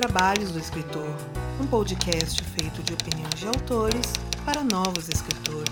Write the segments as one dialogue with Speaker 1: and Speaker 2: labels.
Speaker 1: Trabalhos do Escritor, um podcast feito de opiniões de autores para novos escritores.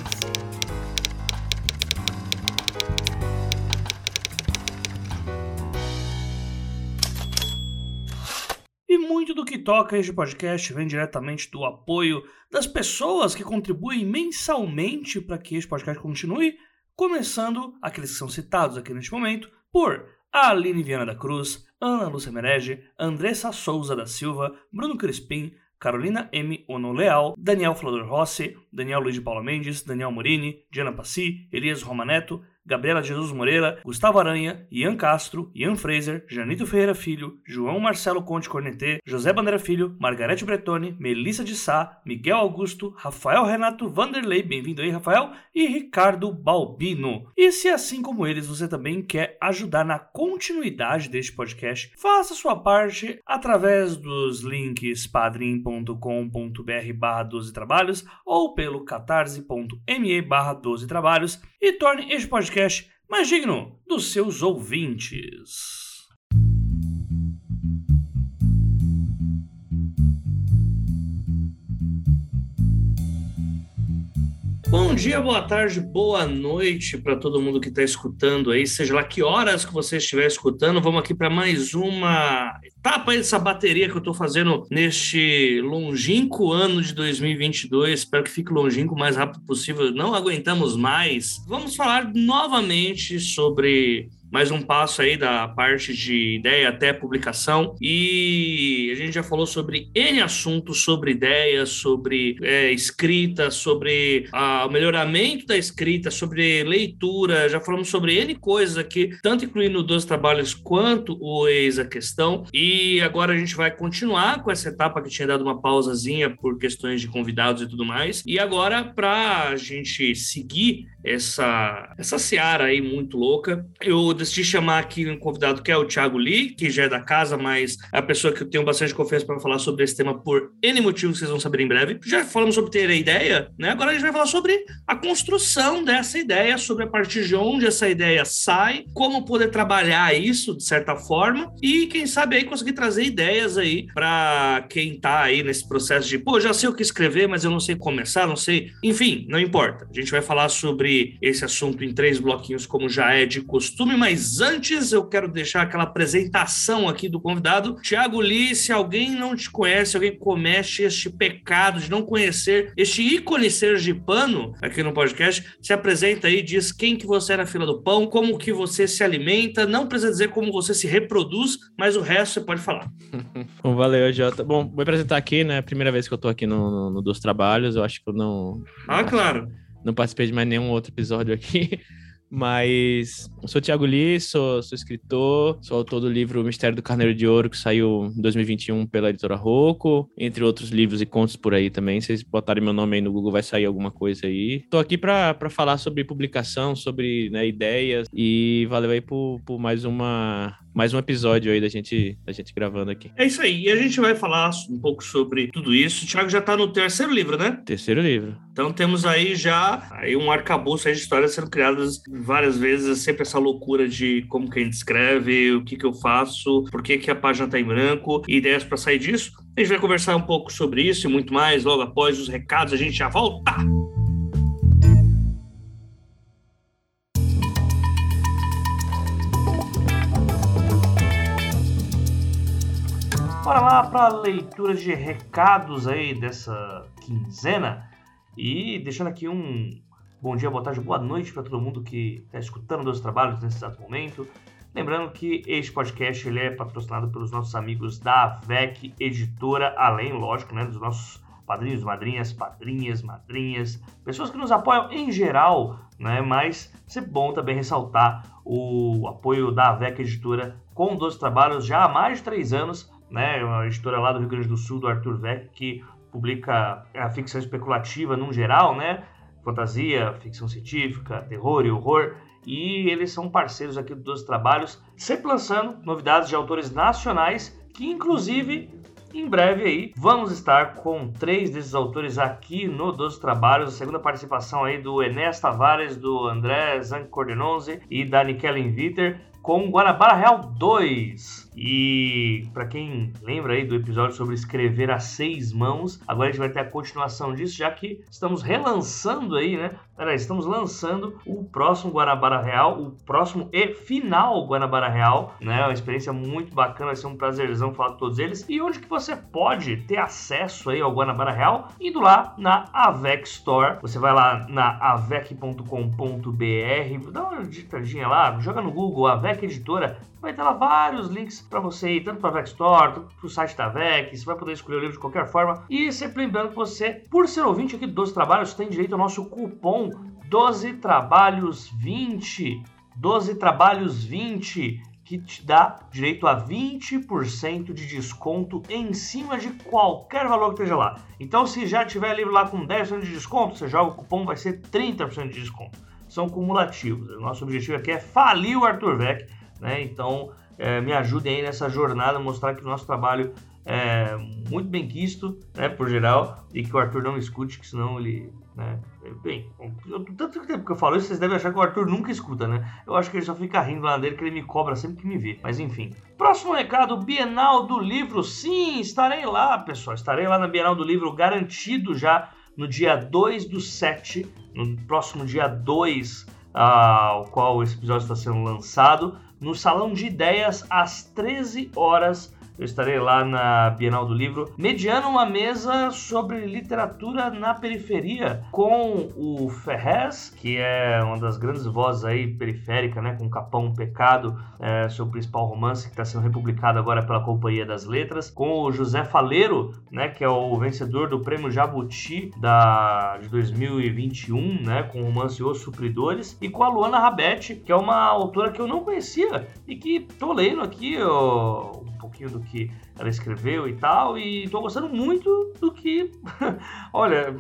Speaker 2: E muito do que toca este podcast vem diretamente do apoio das pessoas que contribuem mensalmente para que este podcast continue, começando aqueles que são citados aqui neste momento por Aline Viana da Cruz, Ana Lúcia Merege, Andressa Souza da Silva, Bruno Crispim, Carolina M. Ono Leal, Daniel Flodor Rossi, Daniel Luiz de Paula Mendes, Daniel Morini, Diana Passi, Elias Romaneto, Gabriela Jesus Moreira, Gustavo Aranha, Ian Castro, Ian Fraser, Janito Ferreira Filho, João Marcelo Conte Cornetê, José Bandeira Filho, Margarete Bretoni, Melissa de Sá, Miguel Augusto, Rafael Renato Vanderlei, bem-vindo aí, Rafael, e Ricardo Balbino. E se assim como eles você também quer ajudar na continuidade deste podcast, faça sua parte através dos links padrim.com.br barra 12 trabalhos ou pelo catarse.me barra 12 trabalhos e torne este podcast mais digno dos seus ouvintes. Bom dia, boa tarde, boa noite para todo mundo que está escutando aí, seja lá que horas que você estiver escutando. Vamos aqui para mais uma etapa dessa bateria que eu estou fazendo neste longínquo ano de 2022. Espero que fique longínquo o mais rápido possível. Não aguentamos mais. Vamos falar novamente sobre mais um passo aí da parte de ideia até publicação. E a gente já falou sobre N assuntos, sobre ideias, sobre é, escrita, sobre o melhoramento da escrita, sobre leitura, já falamos sobre N coisas aqui, tanto incluindo dos trabalhos quanto o Eis a Questão. E agora a gente vai continuar com essa etapa que tinha dado uma pausazinha por questões de convidados e tudo mais. E agora, para a gente seguir essa, essa seara aí muito louca. Eu decidi chamar aqui um convidado que é o Thiago Lee, que já é da casa, mas é a pessoa que eu tenho bastante confiança para falar sobre esse tema por N motivos que vocês vão saber em breve. Já falamos sobre ter a ideia, né? Agora a gente vai falar sobre a construção dessa ideia, sobre a partir de onde essa ideia sai, como poder trabalhar isso de certa forma e quem sabe aí conseguir trazer ideias aí para quem tá aí nesse processo de, pô, já sei o que escrever, mas eu não sei começar, não sei. Enfim, não importa. A gente vai falar sobre esse assunto em três bloquinhos, como já é de costume, mas antes eu quero deixar aquela apresentação aqui do convidado. Tiago Lee, se alguém não te conhece, alguém comete este pecado de não conhecer este ícone sergipano aqui no podcast, se apresenta aí, diz quem que você é na fila do pão, como que você se alimenta, não precisa dizer como você se reproduz, mas o resto você pode falar.
Speaker 3: Bom, valeu, Jota. Bom, vou apresentar aqui, né? Primeira vez que eu tô aqui no, no, no Dos Trabalhos, eu acho que eu não...
Speaker 2: Ah, claro
Speaker 3: não participei de mais nenhum outro episódio aqui. Mas eu sou Thiago Lee, sou, sou escritor, sou autor do livro Mistério do Carneiro de Ouro, que saiu em 2021 pela editora Rocco, entre outros livros e contos por aí também. Se vocês botarem meu nome aí no Google, vai sair alguma coisa aí. Tô aqui para falar sobre publicação, sobre né, ideias, e valeu aí por, por mais uma mais um episódio aí da gente, da gente gravando aqui.
Speaker 2: É isso aí. E a gente vai falar um pouco sobre tudo isso. O Thiago já está no terceiro livro, né?
Speaker 3: Terceiro livro.
Speaker 2: Então temos aí já aí um arcabouço de histórias sendo criadas várias vezes. É sempre essa loucura de como que a gente escreve, o que que eu faço, por que que a página está em branco, e ideias para sair disso. A gente vai conversar um pouco sobre isso e muito mais logo após os recados. A gente já volta! Bora lá para a leitura de recados aí dessa quinzena. E deixando aqui um bom dia, boa tarde, boa noite para todo mundo que está escutando os trabalhos nesse exato momento. Lembrando que este podcast ele é patrocinado pelos nossos amigos da VEC Editora, além, lógico, né, dos nossos padrinhos, madrinhas, padrinhas, madrinhas, pessoas que nos apoiam em geral, né? Mas é bom também ressaltar o apoio da VEC Editora com 12 trabalhos já há mais de três anos né, uma editora lá do Rio Grande do Sul, do Arthur Vec, que publica a ficção especulativa num geral, né, fantasia, ficção científica, terror e horror, e eles são parceiros aqui dos trabalhos, sempre lançando novidades de autores nacionais, que inclusive em breve aí vamos estar com três desses autores aqui no Dos Trabalhos, a segunda participação aí do Enes Tavares, do André Zancordenonze e da Nikellen Viter com Guanabara Real 2. E para quem lembra aí do episódio sobre escrever a seis mãos, agora a gente vai ter a continuação disso, já que estamos relançando aí, né? Peraí, estamos lançando o próximo Guanabara Real, o próximo e final Guanabara Real, né? Uma experiência muito bacana, vai ser um prazerzão falar com todos eles. E onde que você pode ter acesso aí ao Guanabara Real? Indo lá na Avec Store. Você vai lá na avec.com.br, dá uma digitadinha lá, joga no Google Avec Editora, vai ter lá vários links para você ir, tanto para a VEC Store, tanto para o site da VEC, você vai poder escolher o livro de qualquer forma. E sempre lembrando que você, por ser ouvinte aqui do 12 Trabalhos, tem direito ao nosso cupom 12 Trabalhos 20. 12 Trabalhos 20 que te dá direito a 20% de desconto em cima de qualquer valor que esteja lá. Então, se já tiver livro lá com 10% de desconto, você joga o cupom, vai ser 30% de desconto. São cumulativos. O nosso objetivo aqui é falir o Arthur Vec, né? Então, é, me ajudem aí nessa jornada, mostrar que o nosso trabalho é muito bem quisto, né, por geral, e que o Arthur não escute, que senão ele, né, bem, tanto tempo que eu falo isso, vocês devem achar que o Arthur nunca escuta, né? Eu acho que ele só fica rindo lá dele, que ele me cobra sempre que me vê, mas enfim. Próximo recado, Bienal do Livro, sim, estarei lá, pessoal, estarei lá na Bienal do Livro, garantido já no dia 2 do 7, no próximo dia 2, ao qual esse episódio está sendo lançado, no Salão de Ideias, às 13 horas eu estarei lá na Bienal do Livro, mediando uma mesa sobre literatura na periferia com o Ferrez, que é uma das grandes vozes aí periférica, né, com Capão Pecado, é, seu principal romance que está sendo republicado agora pela Companhia das Letras, com o José Faleiro, né, que é o vencedor do Prêmio Jabuti da de 2021, né, com o romance Os Supridores, e com a Luana Rabete, que é uma autora que eu não conhecia e que tô lendo aqui ó, pouquinho do que ela escreveu e tal, e tô gostando muito do que. Olha,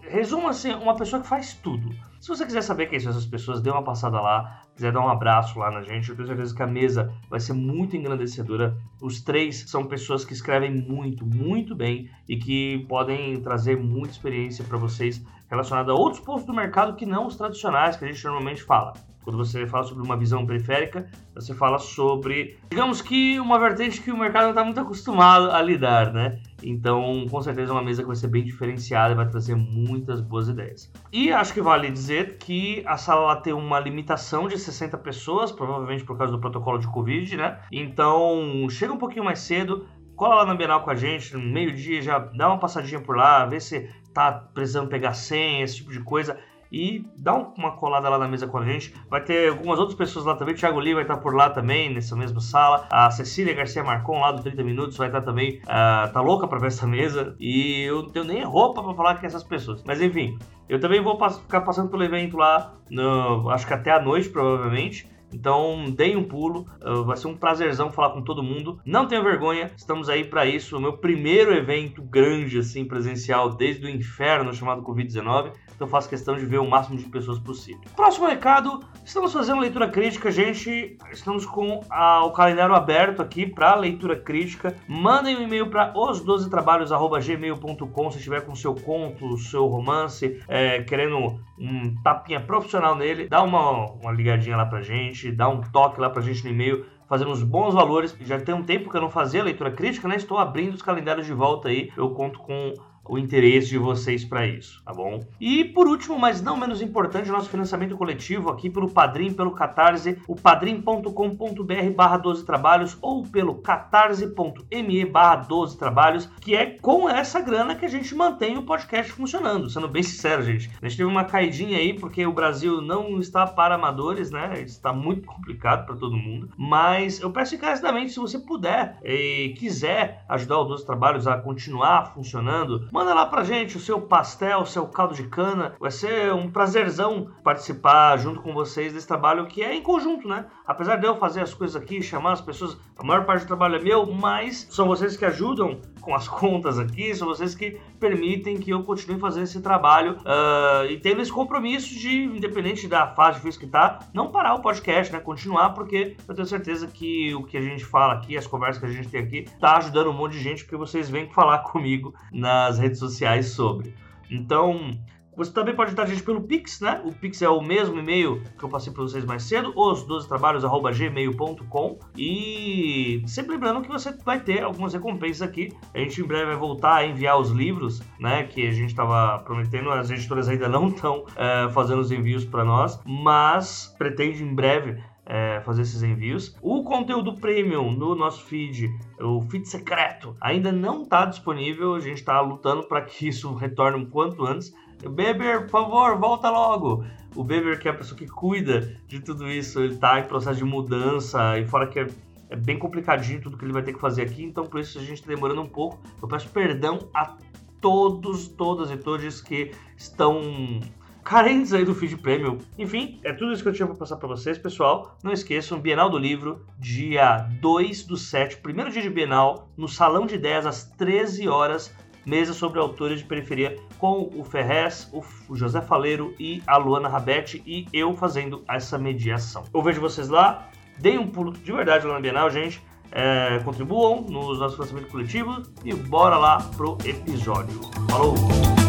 Speaker 2: resumo assim, uma pessoa que faz tudo. Se você quiser saber quem são essas pessoas, dê uma passada lá, quiser dar um abraço lá na gente, eu tenho certeza que a mesa vai ser muito engrandecedora. Os três são pessoas que escrevem muito, muito bem e que podem trazer muita experiência para vocês relacionada a outros pontos do mercado que não os tradicionais que a gente normalmente fala. Quando você fala sobre uma visão periférica, você fala sobre, digamos que uma vertente que o mercado não está muito acostumado a lidar, né? Então, com certeza, é uma mesa que vai ser bem diferenciada e vai trazer muitas boas ideias. E acho que vale dizer que a sala tem uma limitação de 60 pessoas, provavelmente por causa do protocolo de Covid, né? Então, chega um pouquinho mais cedo, cola lá na Bienal com a gente, no meio-dia, já dá uma passadinha por lá, vê se tá precisando pegar senha, esse tipo de coisa e dá uma colada lá na mesa com a gente. Vai ter algumas outras pessoas lá também. O Thiago Lee vai estar por lá também, nessa mesma sala. A Cecília Garcia Marcon, lá do 30 Minutos, vai estar também. Uh, tá louca pra ver essa mesa. E eu não tenho nem roupa pra falar com essas pessoas. Mas enfim, eu também vou pass ficar passando pelo evento lá, no, acho que até a noite, provavelmente. Então, deem um pulo, uh, vai ser um prazerzão falar com todo mundo. Não tenha vergonha, estamos aí para isso. O meu primeiro evento grande, assim, presencial desde o inferno chamado Covid-19 então faço questão de ver o máximo de pessoas possível. Próximo recado, estamos fazendo leitura crítica, gente. Estamos com a, o calendário aberto aqui para leitura crítica. Mandem um e-mail para os12trabalhos@gmail.com se estiver com seu conto, seu romance, é, querendo um tapinha profissional nele, dá uma, uma ligadinha lá pra gente, dá um toque lá pra gente no e-mail fazemos bons valores. Já tem um tempo que eu não fazia leitura crítica, né? Estou abrindo os calendários de volta aí. Eu conto com o interesse de vocês para isso, tá bom? E por último, mas não menos importante, o nosso financiamento coletivo aqui pelo Padrim, pelo Catarse, o padrim.com.br barra 12 trabalhos ou pelo catarse.me barra 12 trabalhos, que é com essa grana que a gente mantém o podcast funcionando, sendo bem sincero, gente. A gente teve uma caidinha aí porque o Brasil não está para amadores, né? Está muito complicado para todo mundo, mas eu peço encarecidamente, se você puder e quiser ajudar o 12 trabalhos a continuar funcionando, Manda lá pra gente o seu pastel, o seu caldo de cana. Vai ser um prazerzão participar junto com vocês desse trabalho que é em conjunto, né? Apesar de eu fazer as coisas aqui, chamar as pessoas, a maior parte do trabalho é meu, mas são vocês que ajudam com as contas aqui, são vocês que permitem que eu continue fazendo esse trabalho uh, e tendo esse compromisso de, independente da fase difícil que tá, não parar o podcast, né? Continuar, porque eu tenho certeza que o que a gente fala aqui, as conversas que a gente tem aqui, tá ajudando um monte de gente, porque vocês vêm falar comigo nas redes redes sociais sobre. Então, Você também pode ajudar a gente pelo Pix, né? O Pix é o mesmo e-mail que eu passei para vocês mais cedo, os 12 trabalhos@gmail.com. E sempre lembrando que você vai ter algumas recompensas aqui. A gente em breve vai voltar a enviar os livros, né? Que a gente estava prometendo. As editoras ainda não estão é, fazendo os envios para nós, mas pretende em breve é, fazer esses envios. O conteúdo premium no nosso feed, o feed secreto, ainda não está disponível. A gente está lutando para que isso retorne o quanto antes. Beber, por favor, volta logo. O Beber, que é a pessoa que cuida de tudo isso, ele está em processo de mudança e fora que é, é bem complicadinho tudo que ele vai ter que fazer aqui, então por isso a gente está demorando um pouco. Eu peço perdão a todos, todas e todos que estão carentes aí do feed premium. Enfim, é tudo isso que eu tinha para passar para vocês, pessoal. Não esqueçam, Bienal do Livro, dia 2 do 7, primeiro dia de Bienal, no Salão de 10, às 13 horas, mesa sobre autores de periferia, com o Ferrez, o José Faleiro e a Luana Rabetti, e eu fazendo essa mediação. Eu vejo vocês lá, deem um pulo de verdade lá na Bienal, gente. É, contribuam nos nossos lançamentos coletivos e bora lá pro episódio. Falou!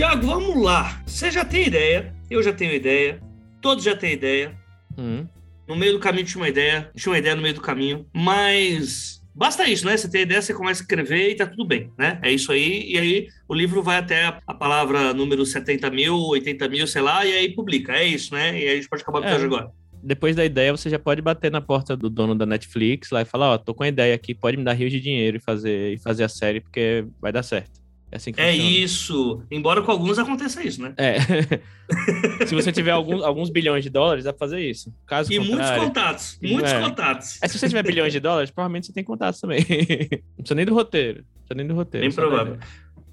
Speaker 2: Tiago, vamos lá. Você já tem ideia, eu já tenho ideia, todos já têm ideia. Hum. No meio do caminho tinha uma ideia, tinha uma ideia no meio do caminho, mas basta isso, né? Você tem ideia, você começa a escrever e tá tudo bem, né? É isso aí, e aí o livro vai até a, palavra número 70 mil, 80 mil, sei lá, e aí publica. É isso, né? E aí a gente pode acabar o episódio é. agora
Speaker 3: depois da ideia, você já pode bater na porta do dono da Netflix lá e falar, ó, oh, tô com a ideia aqui, pode me dar rios de dinheiro e fazer, e fazer a série, porque vai dar certo.
Speaker 2: É, assim é isso. Embora com alguns aconteça isso, né?
Speaker 3: É. Se você tiver alguns, alguns bilhões de dólares, dá pra fazer isso.
Speaker 2: Caso e muitos contatos. Muitos é. contatos.
Speaker 3: É, se você tiver bilhões de dólares, provavelmente você tem contatos também. Não precisa nem do roteiro. Não precisa nem do roteiro.
Speaker 2: Bem provável.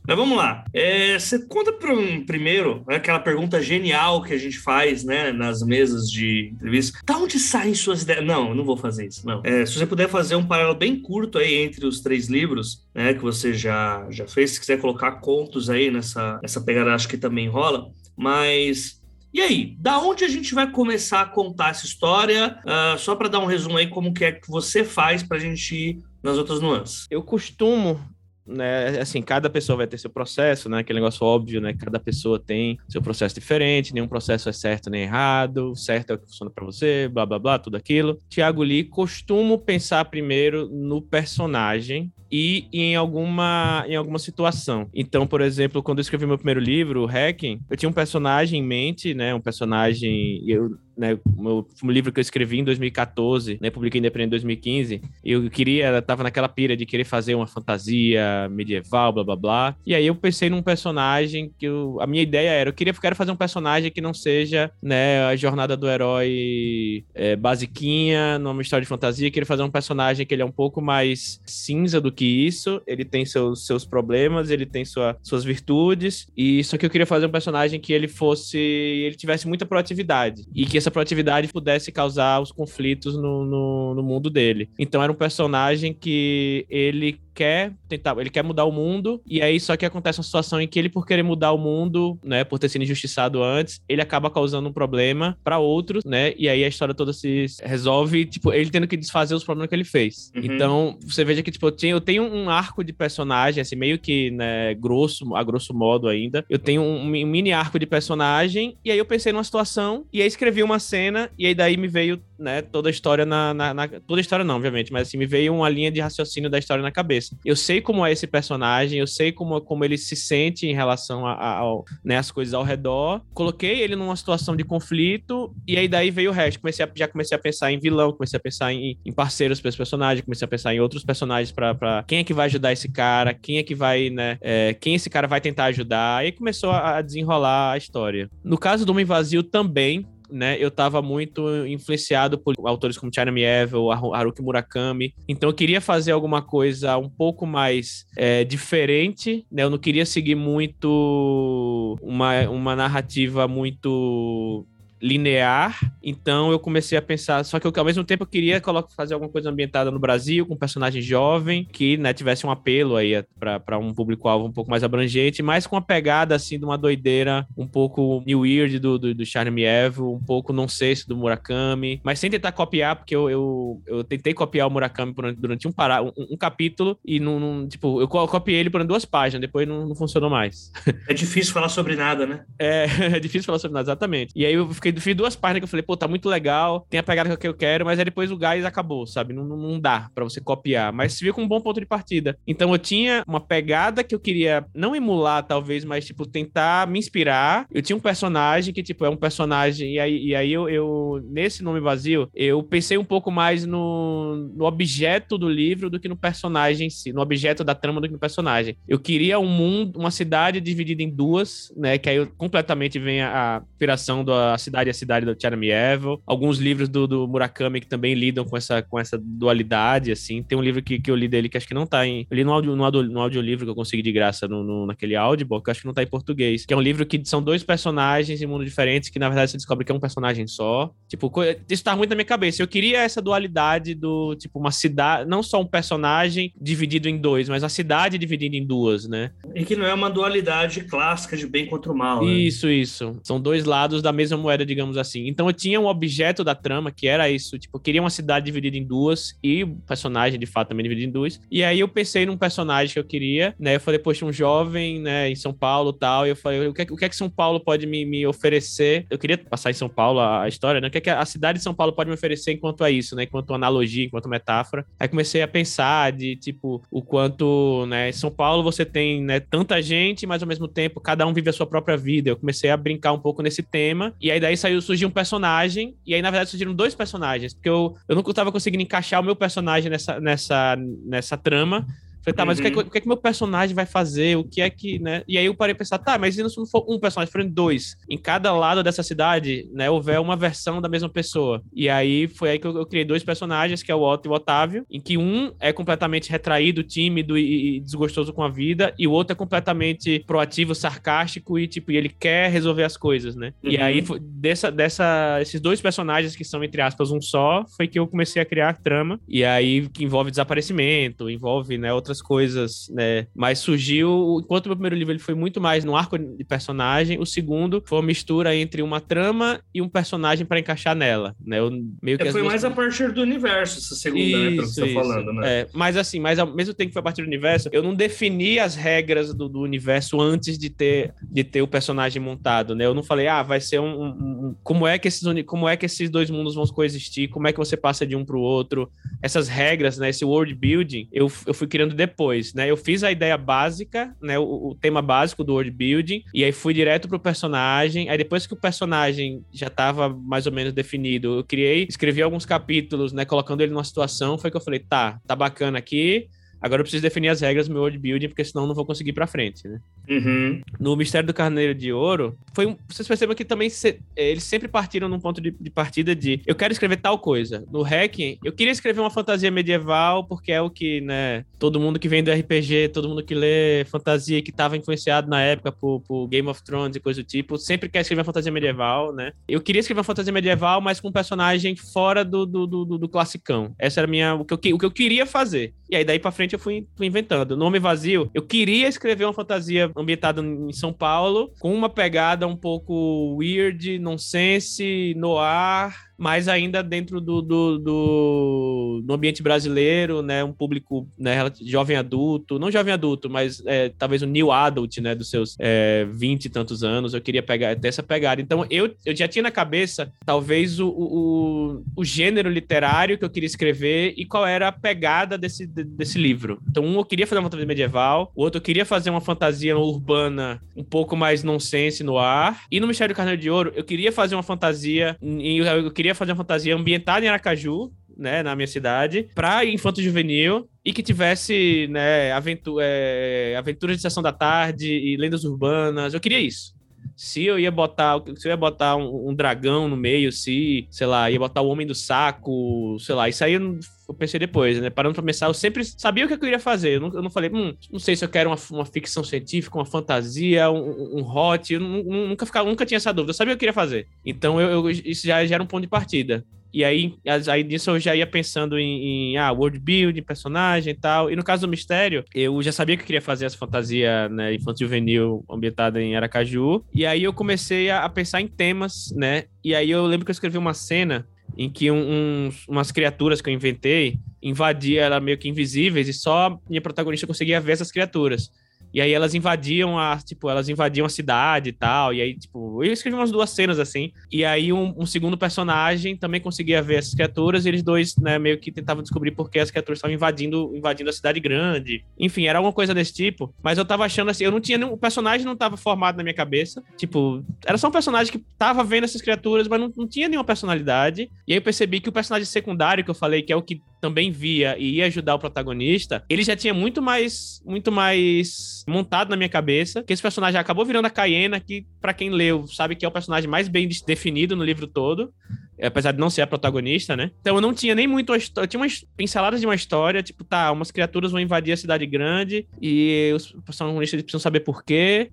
Speaker 2: Mas vamos lá. É, você conta um, primeiro né, aquela pergunta genial que a gente faz né, nas mesas de entrevista. Da onde saem suas ideias? Não, não vou fazer isso. Não. É, se você puder fazer um paralelo bem curto aí entre os três livros né, que você já, já fez, se quiser colocar contos aí nessa, nessa pegada, acho que também rola. Mas e aí, da onde a gente vai começar a contar essa história? Uh, só para dar um resumo aí, como que é que você faz para a gente ir nas outras nuances?
Speaker 3: Eu costumo né, assim, cada pessoa vai ter seu processo, né, aquele negócio óbvio, né, cada pessoa tem seu processo diferente, nenhum processo é certo nem errado, certo é o que funciona para você, blá, blá, blá, tudo aquilo. Tiago Lee costumo pensar primeiro no personagem e em alguma, em alguma situação. Então, por exemplo, quando eu escrevi meu primeiro livro, o Hacking, eu tinha um personagem em mente, né, um personagem, eu né, meu, um livro que eu escrevi em 2014, né, publiquei independente em 2015, eu queria, tava naquela pira de querer fazer uma fantasia medieval, blá blá blá. E aí eu pensei num personagem que eu, a minha ideia era, eu queria, quero fazer um personagem que não seja, né, a jornada do herói é, basiquinha, numa história de fantasia, eu queria fazer um personagem que ele é um pouco mais cinza do que isso, ele tem seus, seus problemas, ele tem sua, suas virtudes, e só que eu queria fazer um personagem que ele fosse, ele tivesse muita proatividade, e que essa proatividade pudesse causar os conflitos no, no, no mundo dele. Então era um personagem que ele quer tentar, ele quer mudar o mundo, e aí só que acontece uma situação em que ele, por querer mudar o mundo, né, por ter sido injustiçado antes, ele acaba causando um problema para outros, né, e aí a história toda se resolve, tipo, ele tendo que desfazer os problemas que ele fez. Uhum. Então, você veja que, tipo, eu tenho, eu tenho um arco de personagem, assim, meio que, né, grosso, a grosso modo ainda, eu tenho um, um mini arco de personagem, e aí eu pensei numa situação, e aí escrevi uma cena, e aí daí me veio, né, toda a história na, na, na toda a história não, obviamente, mas assim, me veio uma linha de raciocínio da história na cabeça. Eu sei como é esse personagem, eu sei como, como ele se sente em relação às né, coisas ao redor. Coloquei ele numa situação de conflito, e aí daí veio o resto. Comecei a, já comecei a pensar em vilão, comecei a pensar em, em parceiros para esse personagem, comecei a pensar em outros personagens para quem é que vai ajudar esse cara, quem é que vai, né? É, quem esse cara vai tentar ajudar. Aí começou a, a desenrolar a história. No caso do Homem Vazio também, né, eu estava muito influenciado por autores como China Mieville, Haruki Murakami. Então eu queria fazer alguma coisa um pouco mais é, diferente, né? Eu não queria seguir muito uma, uma narrativa muito linear, então eu comecei a pensar, só que eu, ao mesmo tempo eu queria fazer alguma coisa ambientada no Brasil, com um personagem jovem, que né, tivesse um apelo aí para um público-alvo um pouco mais abrangente, mas com a pegada assim de uma doideira um pouco New Weird do, do, do Charme Evo, um pouco não sei se do Murakami, mas sem tentar copiar, porque eu, eu, eu tentei copiar o Murakami durante um, pará, um, um capítulo e não, não, tipo, eu copiei ele por duas páginas, depois não, não funcionou mais.
Speaker 2: É difícil falar sobre nada, né?
Speaker 3: É, é difícil falar sobre nada, exatamente. E aí eu fiquei, fiz duas páginas que eu falei, pô, tá muito legal, tem a pegada que eu quero, mas aí depois o gás acabou, sabe? Não, não dá para você copiar, mas se viu com um bom ponto de partida. Então eu tinha uma pegada que eu queria não emular, talvez, mas, tipo, tentar me inspirar. Eu tinha um personagem que, tipo, é um personagem, e aí, e aí eu, eu, nesse nome vazio, eu pensei um pouco mais no, no objeto do livro do que no personagem em si, no objeto da trama do que no personagem. Eu queria um mundo, uma cidade dividida em duas, né? Que aí completamente vem a inspiração da cidade e a cidade do Cherami Evil. Alguns livros do, do, Murakami que também lidam com essa, com essa dualidade, assim. Tem um livro que, que eu li dele que acho que não tá em. Eu li no, audio, no, audio, no audiolivro que eu consegui de graça no, no, naquele Audible, que eu acho que não tá em português. Que é um livro que são dois personagens em mundos diferentes, que na verdade você descobre que é um personagem só. Tipo, isso tá muito na minha cabeça. Eu queria essa dualidade do, tipo, uma cidade, não só um personagem dividido em dois, mas a cidade dividida em duas, né?
Speaker 2: E que não é uma dualidade clássica de bem contra o mal. Né?
Speaker 3: Isso, isso. São dois lados da mesma moeda, digamos assim. Então eu tinha um objeto da trama que era isso, tipo, eu queria uma cidade dividida em duas e o personagem de fato também dividido em duas. E aí eu pensei num personagem que eu queria, né? Eu falei, poxa, um jovem, né, em São Paulo tal. E eu falei, o que, é, o que é que São Paulo pode me, me oferecer? Eu queria passar em São Paulo a, história, né? O que é que a cidade de São Paulo pode me oferecer enquanto a isso, né? Enquanto analogia, enquanto metáfora. Aí comecei a pensar de, tipo, o quanto, né, em São Paulo você tem, né, tanta gente, mas ao mesmo tempo cada um vive a sua própria vida. Eu comecei a brincar um pouco nesse tema. E aí daí saiu, surgiu um personagem. E aí, na verdade, surgiram dois personagens. Porque eu, eu não estava conseguindo encaixar o meu personagem nessa, nessa, nessa trama. Falei, tá, mas uhum. o, que é que, uhum. o que, é que meu personagem vai fazer? O que é que, né? E aí eu parei a pensar, tá, mas e se não for um personagem, forem dois? Em cada lado dessa cidade, né, houver uma versão da mesma pessoa. E aí foi aí que eu, eu criei dois personagens, que é o Otto e o Otávio, em que um é completamente retraído, tímido e, e, desgostoso com a vida, e o outro é completamente proativo, sarcástico e, tipo, ele quer resolver as coisas, né? Uhum. E aí, foi, dessa, dessa, esses dois personagens que são, entre aspas, um só, foi que eu comecei a criar a trama. E aí, que envolve desaparecimento, envolve, né, outras outras coisas, né? Mas surgiu, enquanto o meu primeiro livro ele foi muito mais no arco de personagem, o segundo foi uma mistura entre uma trama e um personagem para encaixar nela, né? Eu
Speaker 2: meio que é, foi mais a partir do universo, essa segunda, isso, né, que você tá falando, né?
Speaker 3: É, mas assim, mas ao mesmo tempo que foi a partir do universo, eu não defini as regras do, do, universo antes de ter de ter o personagem montado, né? Eu não falei, ah, vai ser um, um, um como é que esses como é que esses dois mundos vão coexistir, como é que você passa de um para o outro, essas regras, né? Esse world building, eu, eu fui criando depois, né? Eu fiz a ideia básica, né? O, o tema básico do world building, e aí fui direto pro personagem. Aí depois que o personagem já estava mais ou menos definido, eu criei, escrevi alguns capítulos, né? Colocando ele numa situação, foi que eu falei, tá, tá bacana aqui Agora eu preciso definir as regras do meu world building, porque senão eu não vou conseguir ir pra frente, né?
Speaker 2: Uhum.
Speaker 3: No Mistério do Carneiro de Ouro, foi um, vocês percebem que também se, eles sempre partiram num ponto de, de, partida de eu quero escrever tal coisa. No Hacking, eu queria escrever uma fantasia medieval, porque é o que, né, todo mundo que vem do RPG, todo mundo que lê fantasia, que estava influenciado na época por, por, Game of Thrones e coisa do tipo, sempre quer escrever uma fantasia medieval, né? Eu queria escrever uma fantasia medieval, mas com um personagem fora do, do, do, do, do classicão. Essa era minha, o, que eu, o que eu queria fazer. E aí daí pra frente eu fui, fui inventando. Nome Vazio, eu queria escrever uma fantasia ambientada em São Paulo, com uma pegada um pouco weird, nonsense, noir, mas ainda dentro do, do, do, do, ambiente brasileiro, né, um público né, jovem adulto, não jovem adulto, mas é, talvez um new adult, né, dos seus é, 20 e tantos anos, eu queria pegar, ter essa pegada. Então, eu, eu já tinha na cabeça, talvez, o, o, o gênero literário que eu queria escrever e qual era a pegada desse, desse livro. Então, um, eu queria fazer uma fantasia medieval, o outro, eu queria fazer uma fantasia urbana um pouco mais nonsense no ar, e no Mistério do Carneiro de Ouro, eu queria fazer uma fantasia, eu queria queria fazer uma fantasia ambientada em Aracaju, né, na minha cidade, para infanto juvenil e que tivesse, né, aventu é, aventuras de sessão da tarde e lendas urbanas. Eu queria isso. Se eu ia botar, se eu ia botar um, um dragão no meio, se, sei lá, ia botar o homem do saco, sei lá, isso aí eu, eu pensei depois, né? Parando pra pensar, eu sempre sabia o que eu queria fazer. Eu não, eu não falei, hum, não sei se eu quero uma, uma ficção científica, uma fantasia, um, um hot. Eu nunca, ficava, nunca tinha essa dúvida. Eu sabia o que eu queria fazer. Então, eu, eu isso já, já era um ponto de partida. E aí, aí disso eu já ia pensando em, em ah, world building, personagem e tal. E no caso do Mistério, eu já sabia que eu queria fazer essa fantasia né, infantil juvenil ambientada em Aracaju. E aí eu comecei a, a, pensar em temas, né? E aí eu lembro que eu escrevi uma cena em que um, uns, umas criaturas que eu inventei invadia ela meio que invisíveis e só minha protagonista conseguia ver essas criaturas. E aí elas invadiam a, tipo, elas invadiam a cidade e tal. E aí, tipo, eu escrevi umas duas cenas assim. E aí um, um segundo personagem também conseguia ver essas criaturas e eles dois, né, meio que tentavam descobrir por que as criaturas estavam invadindo, invadindo a cidade grande. Enfim, era alguma coisa desse tipo. Mas eu tava achando assim, eu não tinha nenhum, o personagem não tava formado na minha cabeça. Tipo, era só um personagem que tava vendo essas criaturas, mas não, não tinha nenhuma personalidade. E aí eu percebi que o personagem secundário que eu falei, que é o que também via e ia ajudar o protagonista, ele já tinha muito mais, muito mais montado na minha cabeça, que esse personagem acabou virando a Cayena, que para quem leu sabe que é o personagem mais bem definido no livro todo, apesar de não ser a protagonista, né? Então eu não tinha nem muito eu tinha umas pinceladas de uma história, tipo, tá, umas criaturas vão invadir a cidade grande e os protagonistas precisam saber por quê,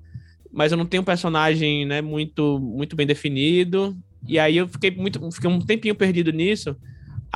Speaker 3: mas eu não tenho um personagem, né, muito muito bem definido. E aí eu fiquei muito fiquei um tempinho perdido nisso.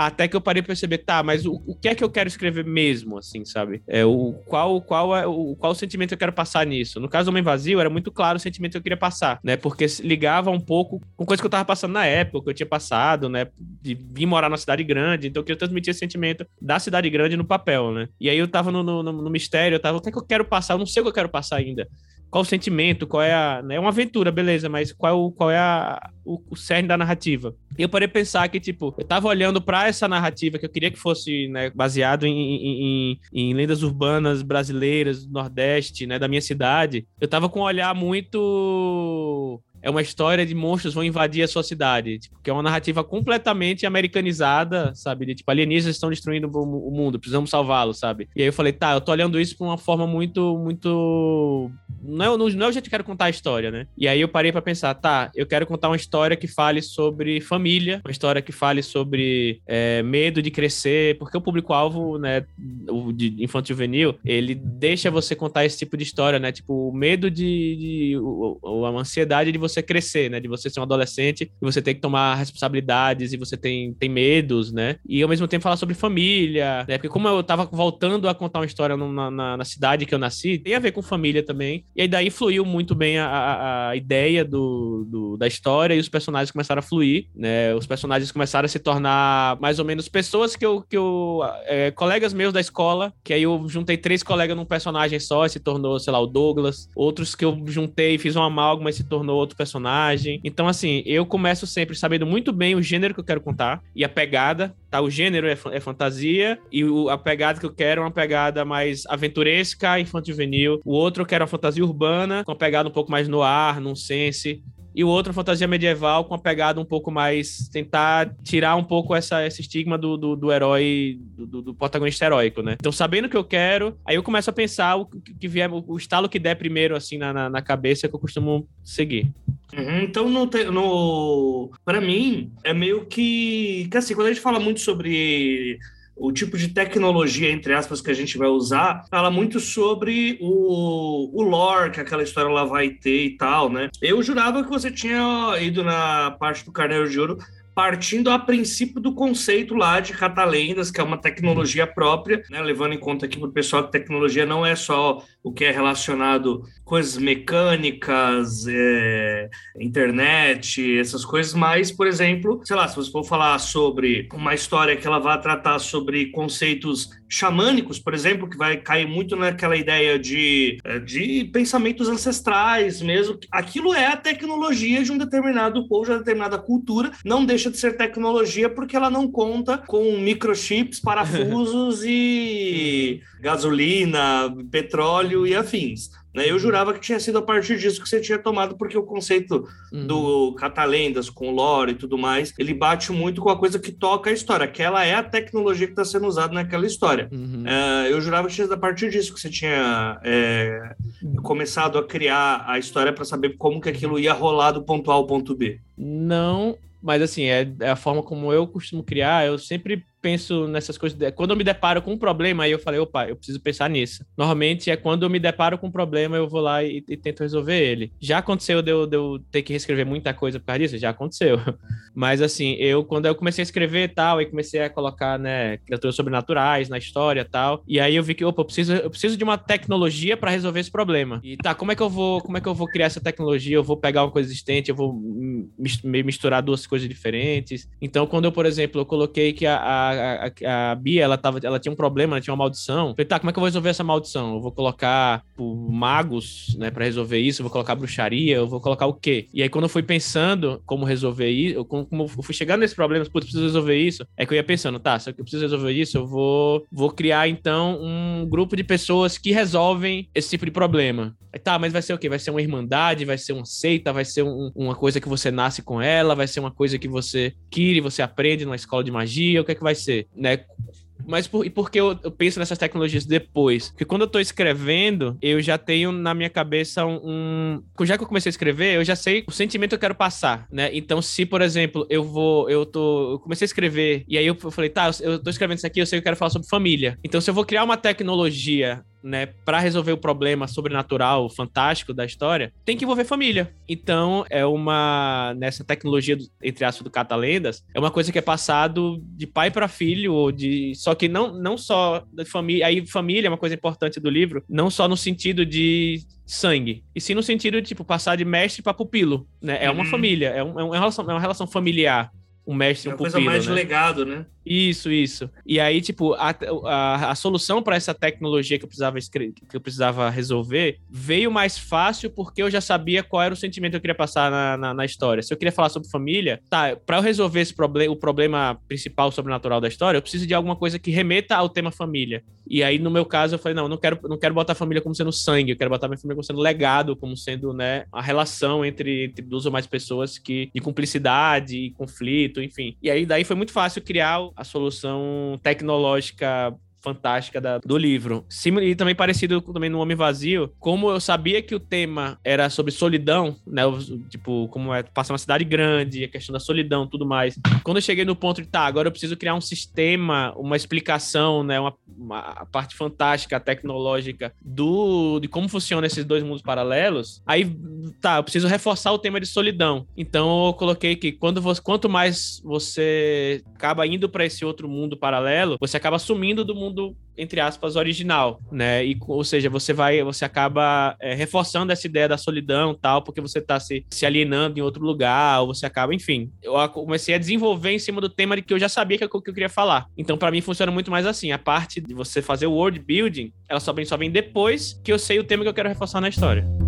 Speaker 3: Até que eu parei pra perceber, tá, mas o, o que é que eu quero escrever mesmo, assim, sabe? É, o, qual, qual é o qual sentimento eu quero passar nisso? No caso do Homem Vazio, era muito claro o sentimento que eu queria passar, né? Porque ligava um pouco com coisa que eu tava passando na época, que eu tinha passado, né? De vir morar na cidade grande, então eu queria transmitir esse sentimento da cidade grande no papel, né? E aí eu tava no, no, no mistério, eu tava, o que é que eu quero passar? Eu não sei o que eu quero passar ainda qual o sentimento, qual é a. Né, é uma aventura, beleza, mas qual, qual é a, o, o cerne da narrativa? E eu parei pensar que, tipo, eu tava olhando para essa narrativa que eu queria que fosse né, baseado em, em, em, em, lendas urbanas brasileiras do Nordeste, né, da minha cidade. Eu tava com um olhar muito é uma história de monstros vão invadir a sua cidade, tipo, que é uma narrativa completamente americanizada, sabe? De tipo, alienígenas estão destruindo o mundo, precisamos salvá-los, sabe? E aí eu falei, tá, eu tô olhando isso por uma forma muito, muito. Não é, não, não é o jeito que eu quero contar a história, né? E aí eu parei para pensar, tá, eu quero contar uma história que fale sobre família, uma história que fale sobre é, medo de crescer, porque o público-alvo, né, o de infantil juvenil, ele deixa você contar esse tipo de história, né? Tipo, o medo de. de o, a ansiedade de você você crescer, né? De você ser um adolescente e você ter que tomar responsabilidades e você tem, tem medos, né? E ao mesmo tempo falar sobre família, né? Porque como eu tava voltando a contar uma história na, na, na cidade que eu nasci, tem a ver com família também. E aí daí fluiu muito bem a, a, ideia do, do, da história e os personagens começaram a fluir, né? Os personagens começaram a se tornar mais ou menos pessoas que eu, que eu é, colegas meus da escola, que aí eu juntei três colegas num personagem só e se tornou, sei lá, o Douglas. Outros que eu juntei, fiz um amálgama e se tornou outro personagem. Então, assim, eu começo sempre sabendo muito bem o gênero que eu quero contar e a pegada, tá? O gênero é, é fantasia e o, a pegada que eu quero é uma pegada mais aventuresca, infantil juvenil. O outro eu quero uma fantasia urbana, com uma pegada um pouco mais no ar, num sense e o outro fantasia medieval com uma pegada um pouco mais tentar tirar um pouco essa, esse estigma do, do, do herói, do, do, protagonista heróico, né? Então, sabendo o que eu quero, aí eu começo a pensar o que vier, o estalo que der primeiro, assim, na, na, na cabeça que eu costumo seguir.
Speaker 2: Uhum, então, no, no, para mim, é meio que, que assim, quando a gente fala muito sobre o tipo de tecnologia, entre aspas, que a gente vai usar, fala muito sobre o, o lore que aquela história lá vai ter e tal, né? Eu jurava que você tinha ido na parte do Carneiro de Ouro partindo a princípio do conceito lá de catalendas, que é uma tecnologia própria, né? levando em conta aqui para o pessoal que tecnologia não é só o que é relacionado coisas mecânicas, é, internet, essas coisas, mas, por exemplo, sei lá, se você for falar sobre uma história que ela vai tratar sobre conceitos xamânicos, por exemplo, que vai cair muito naquela ideia de, é, de pensamentos ancestrais mesmo, aquilo é a tecnologia de um determinado povo, de uma determinada cultura, não deixa de ser tecnologia porque ela não conta com microchips, parafusos e gasolina, petróleo e afins. Né? Eu jurava que tinha sido a partir disso que você tinha tomado, porque o conceito uhum. do catalendas com lore e tudo mais, ele bate muito com a coisa que toca a história, que ela é a tecnologia que está sendo usada naquela história. Uhum. É, eu jurava que tinha sido a partir disso que você tinha é, começado a criar a história para saber como que aquilo ia rolar do ponto A ao ponto B.
Speaker 3: Não, mas assim, é, é, a forma como eu costumo criar, eu sempre penso nessas coisas. Quando eu me deparo com um problema, aí eu falei, opa, eu preciso pensar nisso. Normalmente é quando eu me deparo com um problema, eu vou lá e, e tento resolver ele. Já aconteceu de eu, de eu, ter que reescrever muita coisa por causa disso? Já aconteceu. Mas assim, eu, quando eu comecei a escrever tal, e comecei a colocar, né, criaturas sobrenaturais na história tal, e aí eu vi que, opa, eu preciso, eu preciso de uma tecnologia para resolver esse problema. E tá, como é que eu vou, como é que eu vou criar essa tecnologia? Eu vou pegar uma coisa existente, eu vou misturar duas coisas diferentes. Então, quando eu, por exemplo, eu coloquei que a, a a, a, Bia, ela, tava, ela tinha um problema, ela tinha uma maldição. falei, tá, como é que eu vou resolver essa maldição? Eu vou colocar tipo, magos, né, pra resolver isso, eu vou colocar bruxaria, eu vou colocar o quê? E aí, quando eu fui pensando como resolver isso, como, como eu fui chegando nesses problemas, putz, preciso resolver isso, é que eu ia pensando, tá, se eu preciso resolver isso, eu vou, vou criar, então, um grupo de pessoas que resolvem esse tipo de problema. Aí, tá, mas vai ser o quê? Vai ser uma irmandade, vai ser uma seita, vai ser um, uma coisa que você nasce com ela, vai ser uma coisa que você quire, você aprende numa escola de magia, o que é que vai ser, né? Mas por, e por que eu, eu, penso nessas tecnologias depois? Porque quando eu tô escrevendo, eu já tenho na minha cabeça um. Já que eu comecei a escrever, eu já sei o sentimento que eu quero passar, né? Então, se, por exemplo, eu vou. Eu tô. Eu comecei a escrever, e aí eu falei, tá, eu tô escrevendo isso aqui, eu sei que eu quero falar sobre família. Então, se eu vou criar uma tecnologia né, para resolver o problema sobrenatural, fantástico da história, tem que envolver família. Então, é uma nessa tecnologia do, entre aspas do catalendas, é uma coisa que é passado de pai para filho ou de só que não não só da família, aí família é uma coisa importante do livro, não só no sentido de sangue, e sim no sentido de tipo passar de mestre para pupilo, né? É uma uhum. família, é, um, é, uma relação, é uma relação familiar um mestre e um pupilo. É uma coisa
Speaker 2: mais
Speaker 3: né?
Speaker 2: legado, né?
Speaker 3: Isso, isso. E aí, tipo, a, a, a solução para essa tecnologia que eu precisava escrever, que eu precisava resolver veio mais fácil porque eu já sabia qual era o sentimento que eu queria passar na, na, na história. Se eu queria falar sobre família, tá, para eu resolver esse problema, o problema principal sobrenatural da história, eu preciso de alguma coisa que remeta ao tema família. E aí, no meu caso, eu falei, não, não quero, não quero botar a família como sendo sangue, eu quero botar minha família como sendo legado, como sendo, né, a relação entre, entre duas ou mais pessoas que de cumplicidade, conflito, enfim. E aí, daí foi muito fácil criar a solução tecnológica fantástica da, do livro. Sim, e também parecido também no Homem Vazio, como eu sabia que o tema era sobre solidão, né? Tipo, como é passar uma cidade grande, a questão da solidão, tudo mais. Quando eu cheguei no ponto de tá, agora eu preciso criar um sistema, uma explicação, né? Uma, uma parte fantástica, tecnológica do de como funcionam esses dois mundos paralelos. Aí, tá, eu preciso reforçar o tema de solidão. Então eu coloquei que quando você, quanto mais você acaba indo para esse outro mundo paralelo, você acaba sumindo do mundo entre aspas original, né? E, ou seja, você vai, você acaba é, reforçando essa ideia da solidão, tal, porque você está se, se alienando em outro lugar, ou você acaba, enfim. Eu comecei a desenvolver em cima do tema de que eu já sabia que, é que eu queria falar. Então, para mim funciona muito mais assim. A parte de você fazer o world building, ela só vem, só vem depois que eu sei o tema que eu quero reforçar na história.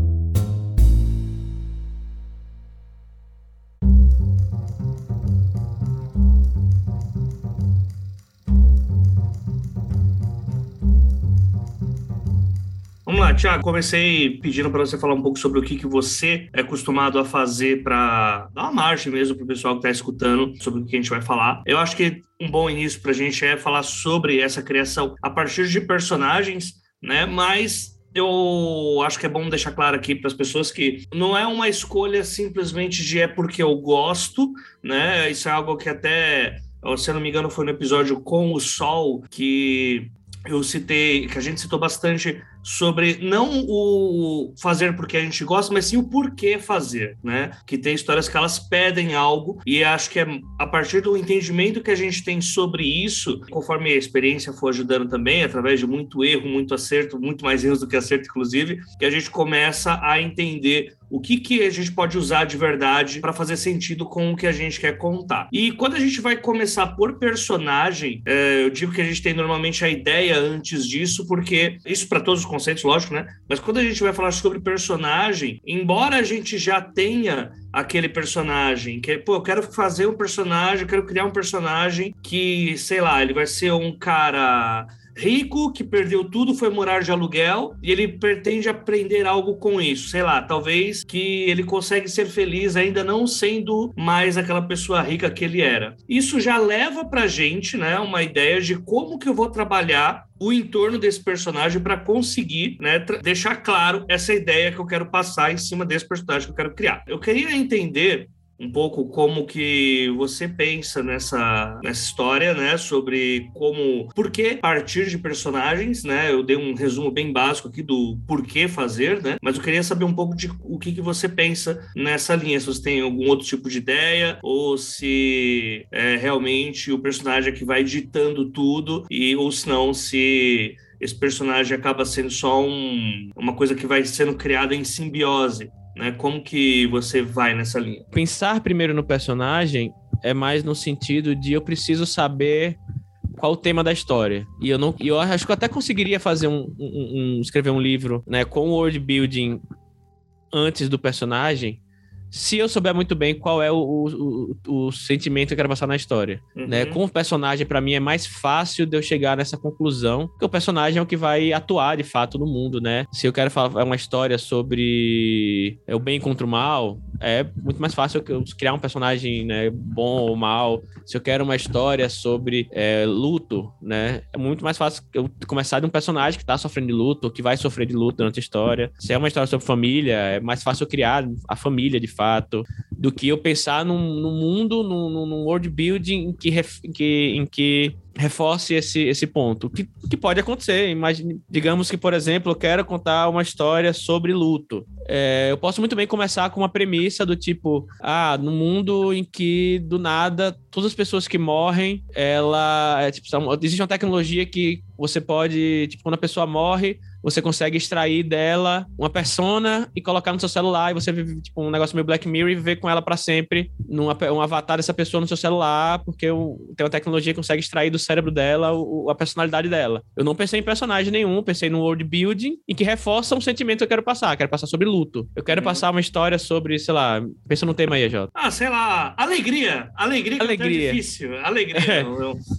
Speaker 2: Vamos lá, Tiago. Comecei pedindo para você falar um pouco sobre o que, que você é acostumado a fazer para dar uma margem mesmo para o pessoal que está escutando sobre o que a gente vai falar. Eu acho que um bom início para a gente é falar sobre essa criação a partir de personagens, né? Mas eu acho que é bom deixar claro aqui para as pessoas que não é uma escolha simplesmente de é porque eu gosto, né? Isso é algo que até, se eu não me engano, foi no episódio com o Sol que eu citei, que a gente citou bastante sobre não o fazer porque a gente gosta, mas sim o porquê fazer, né? Que tem histórias que elas pedem algo e acho que é a partir do entendimento que a gente tem sobre isso, conforme a experiência for ajudando também, através de muito erro, muito acerto, muito mais erros do que acerto, inclusive, que a gente começa a entender o que, que a gente pode usar de verdade para fazer sentido com o que a gente quer contar. E quando a gente vai começar por personagem, é, eu digo que a gente tem normalmente a ideia antes disso, porque isso para todos os conceitos, lógico, né? Mas quando a gente vai falar sobre personagem, embora a gente já tenha aquele personagem, que, pô, eu quero fazer um personagem, eu quero criar um personagem que, sei lá, ele vai ser um cara rico que perdeu tudo, foi morar de aluguel e ele pretende aprender algo com isso. Sei lá, talvez que ele consegue ser feliz ainda não sendo mais aquela pessoa rica que ele era. Isso já leva pra gente, né, uma ideia de como que eu vou trabalhar o entorno desse personagem para conseguir né, deixar claro essa ideia que eu quero passar em cima desse personagem que eu quero criar. Eu queria entender um pouco como que você pensa nessa, nessa história, né? Sobre como, por que partir de personagens, né? Eu dei um resumo bem básico aqui do porquê fazer, né? Mas eu queria saber um pouco de o que, que você pensa nessa linha, se você tem algum outro tipo de ideia ou se é realmente o personagem é que vai ditando tudo e ou se não, se esse personagem acaba sendo só um, uma coisa que vai sendo criada em simbiose né? Como que você vai nessa linha?
Speaker 3: Pensar primeiro no personagem é mais no sentido de eu preciso saber qual o tema da história. E eu não, eu acho que eu até conseguiria fazer um, um, um escrever um livro, né, com world building antes do personagem, se eu souber muito bem qual é o, o, o, sentimento que eu quero passar na história. Uhum. Né? Com o personagem, para mim, é mais fácil de eu chegar nessa conclusão, porque o personagem é o que vai atuar de fato no mundo, né? Se eu quero falar uma história sobre é, o bem contra o mal, é muito mais fácil eu criar um personagem né, bom ou mal. Se eu quero uma história sobre é, luto, né? É muito mais fácil eu começar de um personagem que tá sofrendo de luto, ou que vai sofrer de luto durante a história. Se é uma história sobre família, é mais fácil eu criar a família de fato, do que eu pensar num, num mundo, num, num world building em que, em que, em que reforce esse, esse ponto. que, que pode acontecer? Imagine, digamos que, por exemplo, eu quero contar uma história sobre luto. É, eu posso muito bem começar com uma premissa do tipo: ah, no mundo em que do nada todas as pessoas que morrem, ela é, tipo, existe uma tecnologia que você pode, tipo, quando a pessoa morre, você consegue extrair dela uma persona e colocar no seu celular e você vive tipo um negócio meio Black Mirror e viver com ela para sempre, numa, um avatar dessa pessoa no seu celular, porque o, tem uma tecnologia que consegue extrair do cérebro dela o, a personalidade dela. Eu não pensei em personagem nenhum, pensei no world building e que reforça um sentimento que eu quero passar. Eu quero passar sobre luto. Eu quero uhum. passar uma história sobre, sei lá, pensa no tema aí, Jota.
Speaker 2: Ah, sei lá, alegria. Alegria, que alegria. é difícil. Alegria. É.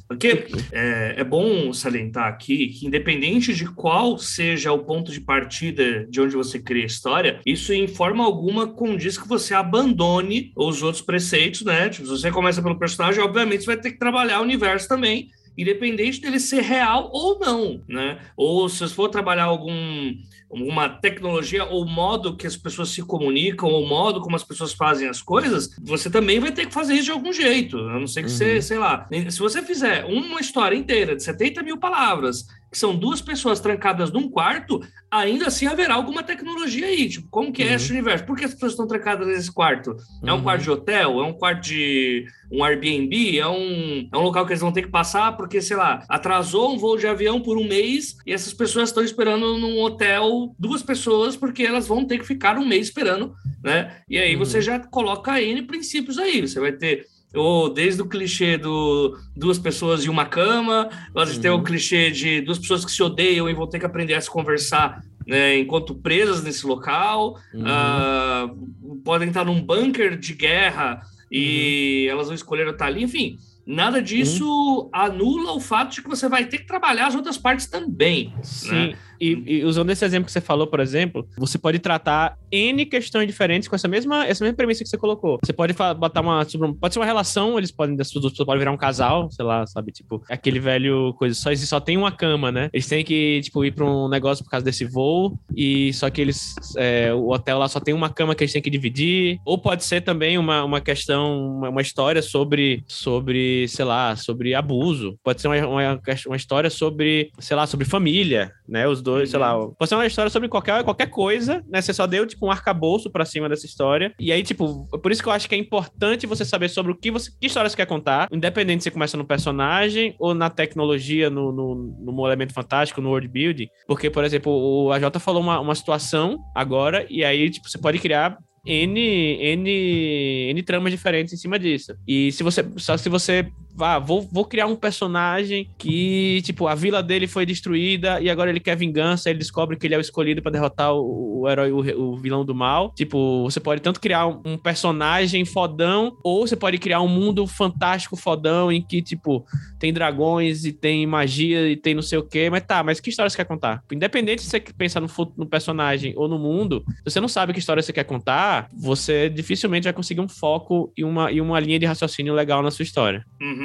Speaker 2: Porque é, é bom salientar aqui que independente de qual seja seja o ponto de partida de onde você cria a história, isso em forma alguma condiz que você abandone os outros preceitos, né? Tipo, se você começa pelo personagem, obviamente você vai ter que trabalhar o universo também, independente dele ser real ou não, né? Ou se você for trabalhar algum uma tecnologia ou modo que as pessoas se comunicam ou modo como as pessoas fazem as coisas, você também vai ter que fazer isso de algum jeito. A não ser que uhum. você, sei lá, se você fizer uma história inteira de 70 mil palavras são duas pessoas trancadas num quarto, ainda assim haverá alguma tecnologia aí. Tipo, como que é uhum. esse universo? Por que as pessoas estão trancadas nesse quarto? É um uhum. quarto de hotel? É um quarto de um Airbnb? É um, é um local que eles vão ter que passar porque, sei lá, atrasou um voo de avião por um mês e essas pessoas estão esperando num hotel duas pessoas porque elas vão ter que ficar um mês esperando, né? E aí uhum. você já coloca N princípios aí. Você vai ter ou desde o clichê do duas pessoas e uma cama, nós uhum. tem o clichê de duas pessoas que se odeiam e vão ter que aprender a se conversar né, enquanto presas nesse local, uhum. uh, podem estar num bunker de guerra e uhum. elas vão escolher estar ali, enfim. Nada disso uhum. anula o fato de que você vai ter que trabalhar as outras partes também. Sim. Né?
Speaker 3: E, e, usando esse exemplo que você falou, por exemplo, você pode tratar N questões diferentes com essa mesma, essa mesma premissa que você colocou. Você pode botar uma. Pode ser uma relação, eles podem, as pessoas podem virar um casal, sei lá, sabe? Tipo, aquele velho coisa, só, só tem uma cama, né? Eles têm que, tipo, ir pra um negócio por causa desse voo, e só que eles. É, o hotel lá só tem uma cama que eles têm que dividir. Ou pode ser também uma, uma questão, uma, uma história sobre, sobre, sei lá, sobre abuso. Pode ser uma, uma, uma história sobre, sei lá, sobre família, né? Os dois dois, sei lá. Pode ser uma história sobre qualquer, qualquer coisa, né? Você só deu, tipo, um arcabouço pra cima dessa história. E aí, tipo, por isso que eu acho que é importante você saber sobre o que você. Que história você quer contar, independente se você começa no personagem ou na tecnologia, no, no, no elemento fantástico, no world building. Porque, por exemplo, o AJ falou uma, uma situação agora, e aí, tipo, você pode criar N, N, N tramas diferentes em cima disso. E se você, só se você ah, vou, vou criar um personagem que, tipo, a vila dele foi destruída e agora ele quer vingança, ele descobre que ele é o escolhido para derrotar o, o herói, o, o, vilão do mal. Tipo, você pode tanto criar um, personagem fodão, ou você pode criar um mundo fantástico fodão em que, tipo, tem dragões e tem magia e tem não sei o quê. Mas tá, mas que história você quer contar? Independente se você pensar no, no personagem ou no mundo, se você não sabe que história você quer contar, você dificilmente vai conseguir um foco e uma, e uma linha de raciocínio legal na sua história.
Speaker 2: Uhum.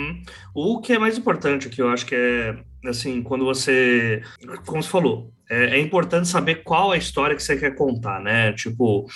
Speaker 2: O que é mais importante que eu acho que é assim, quando você, como você falou, é, é, importante saber qual a história que você quer contar, né? Tipo,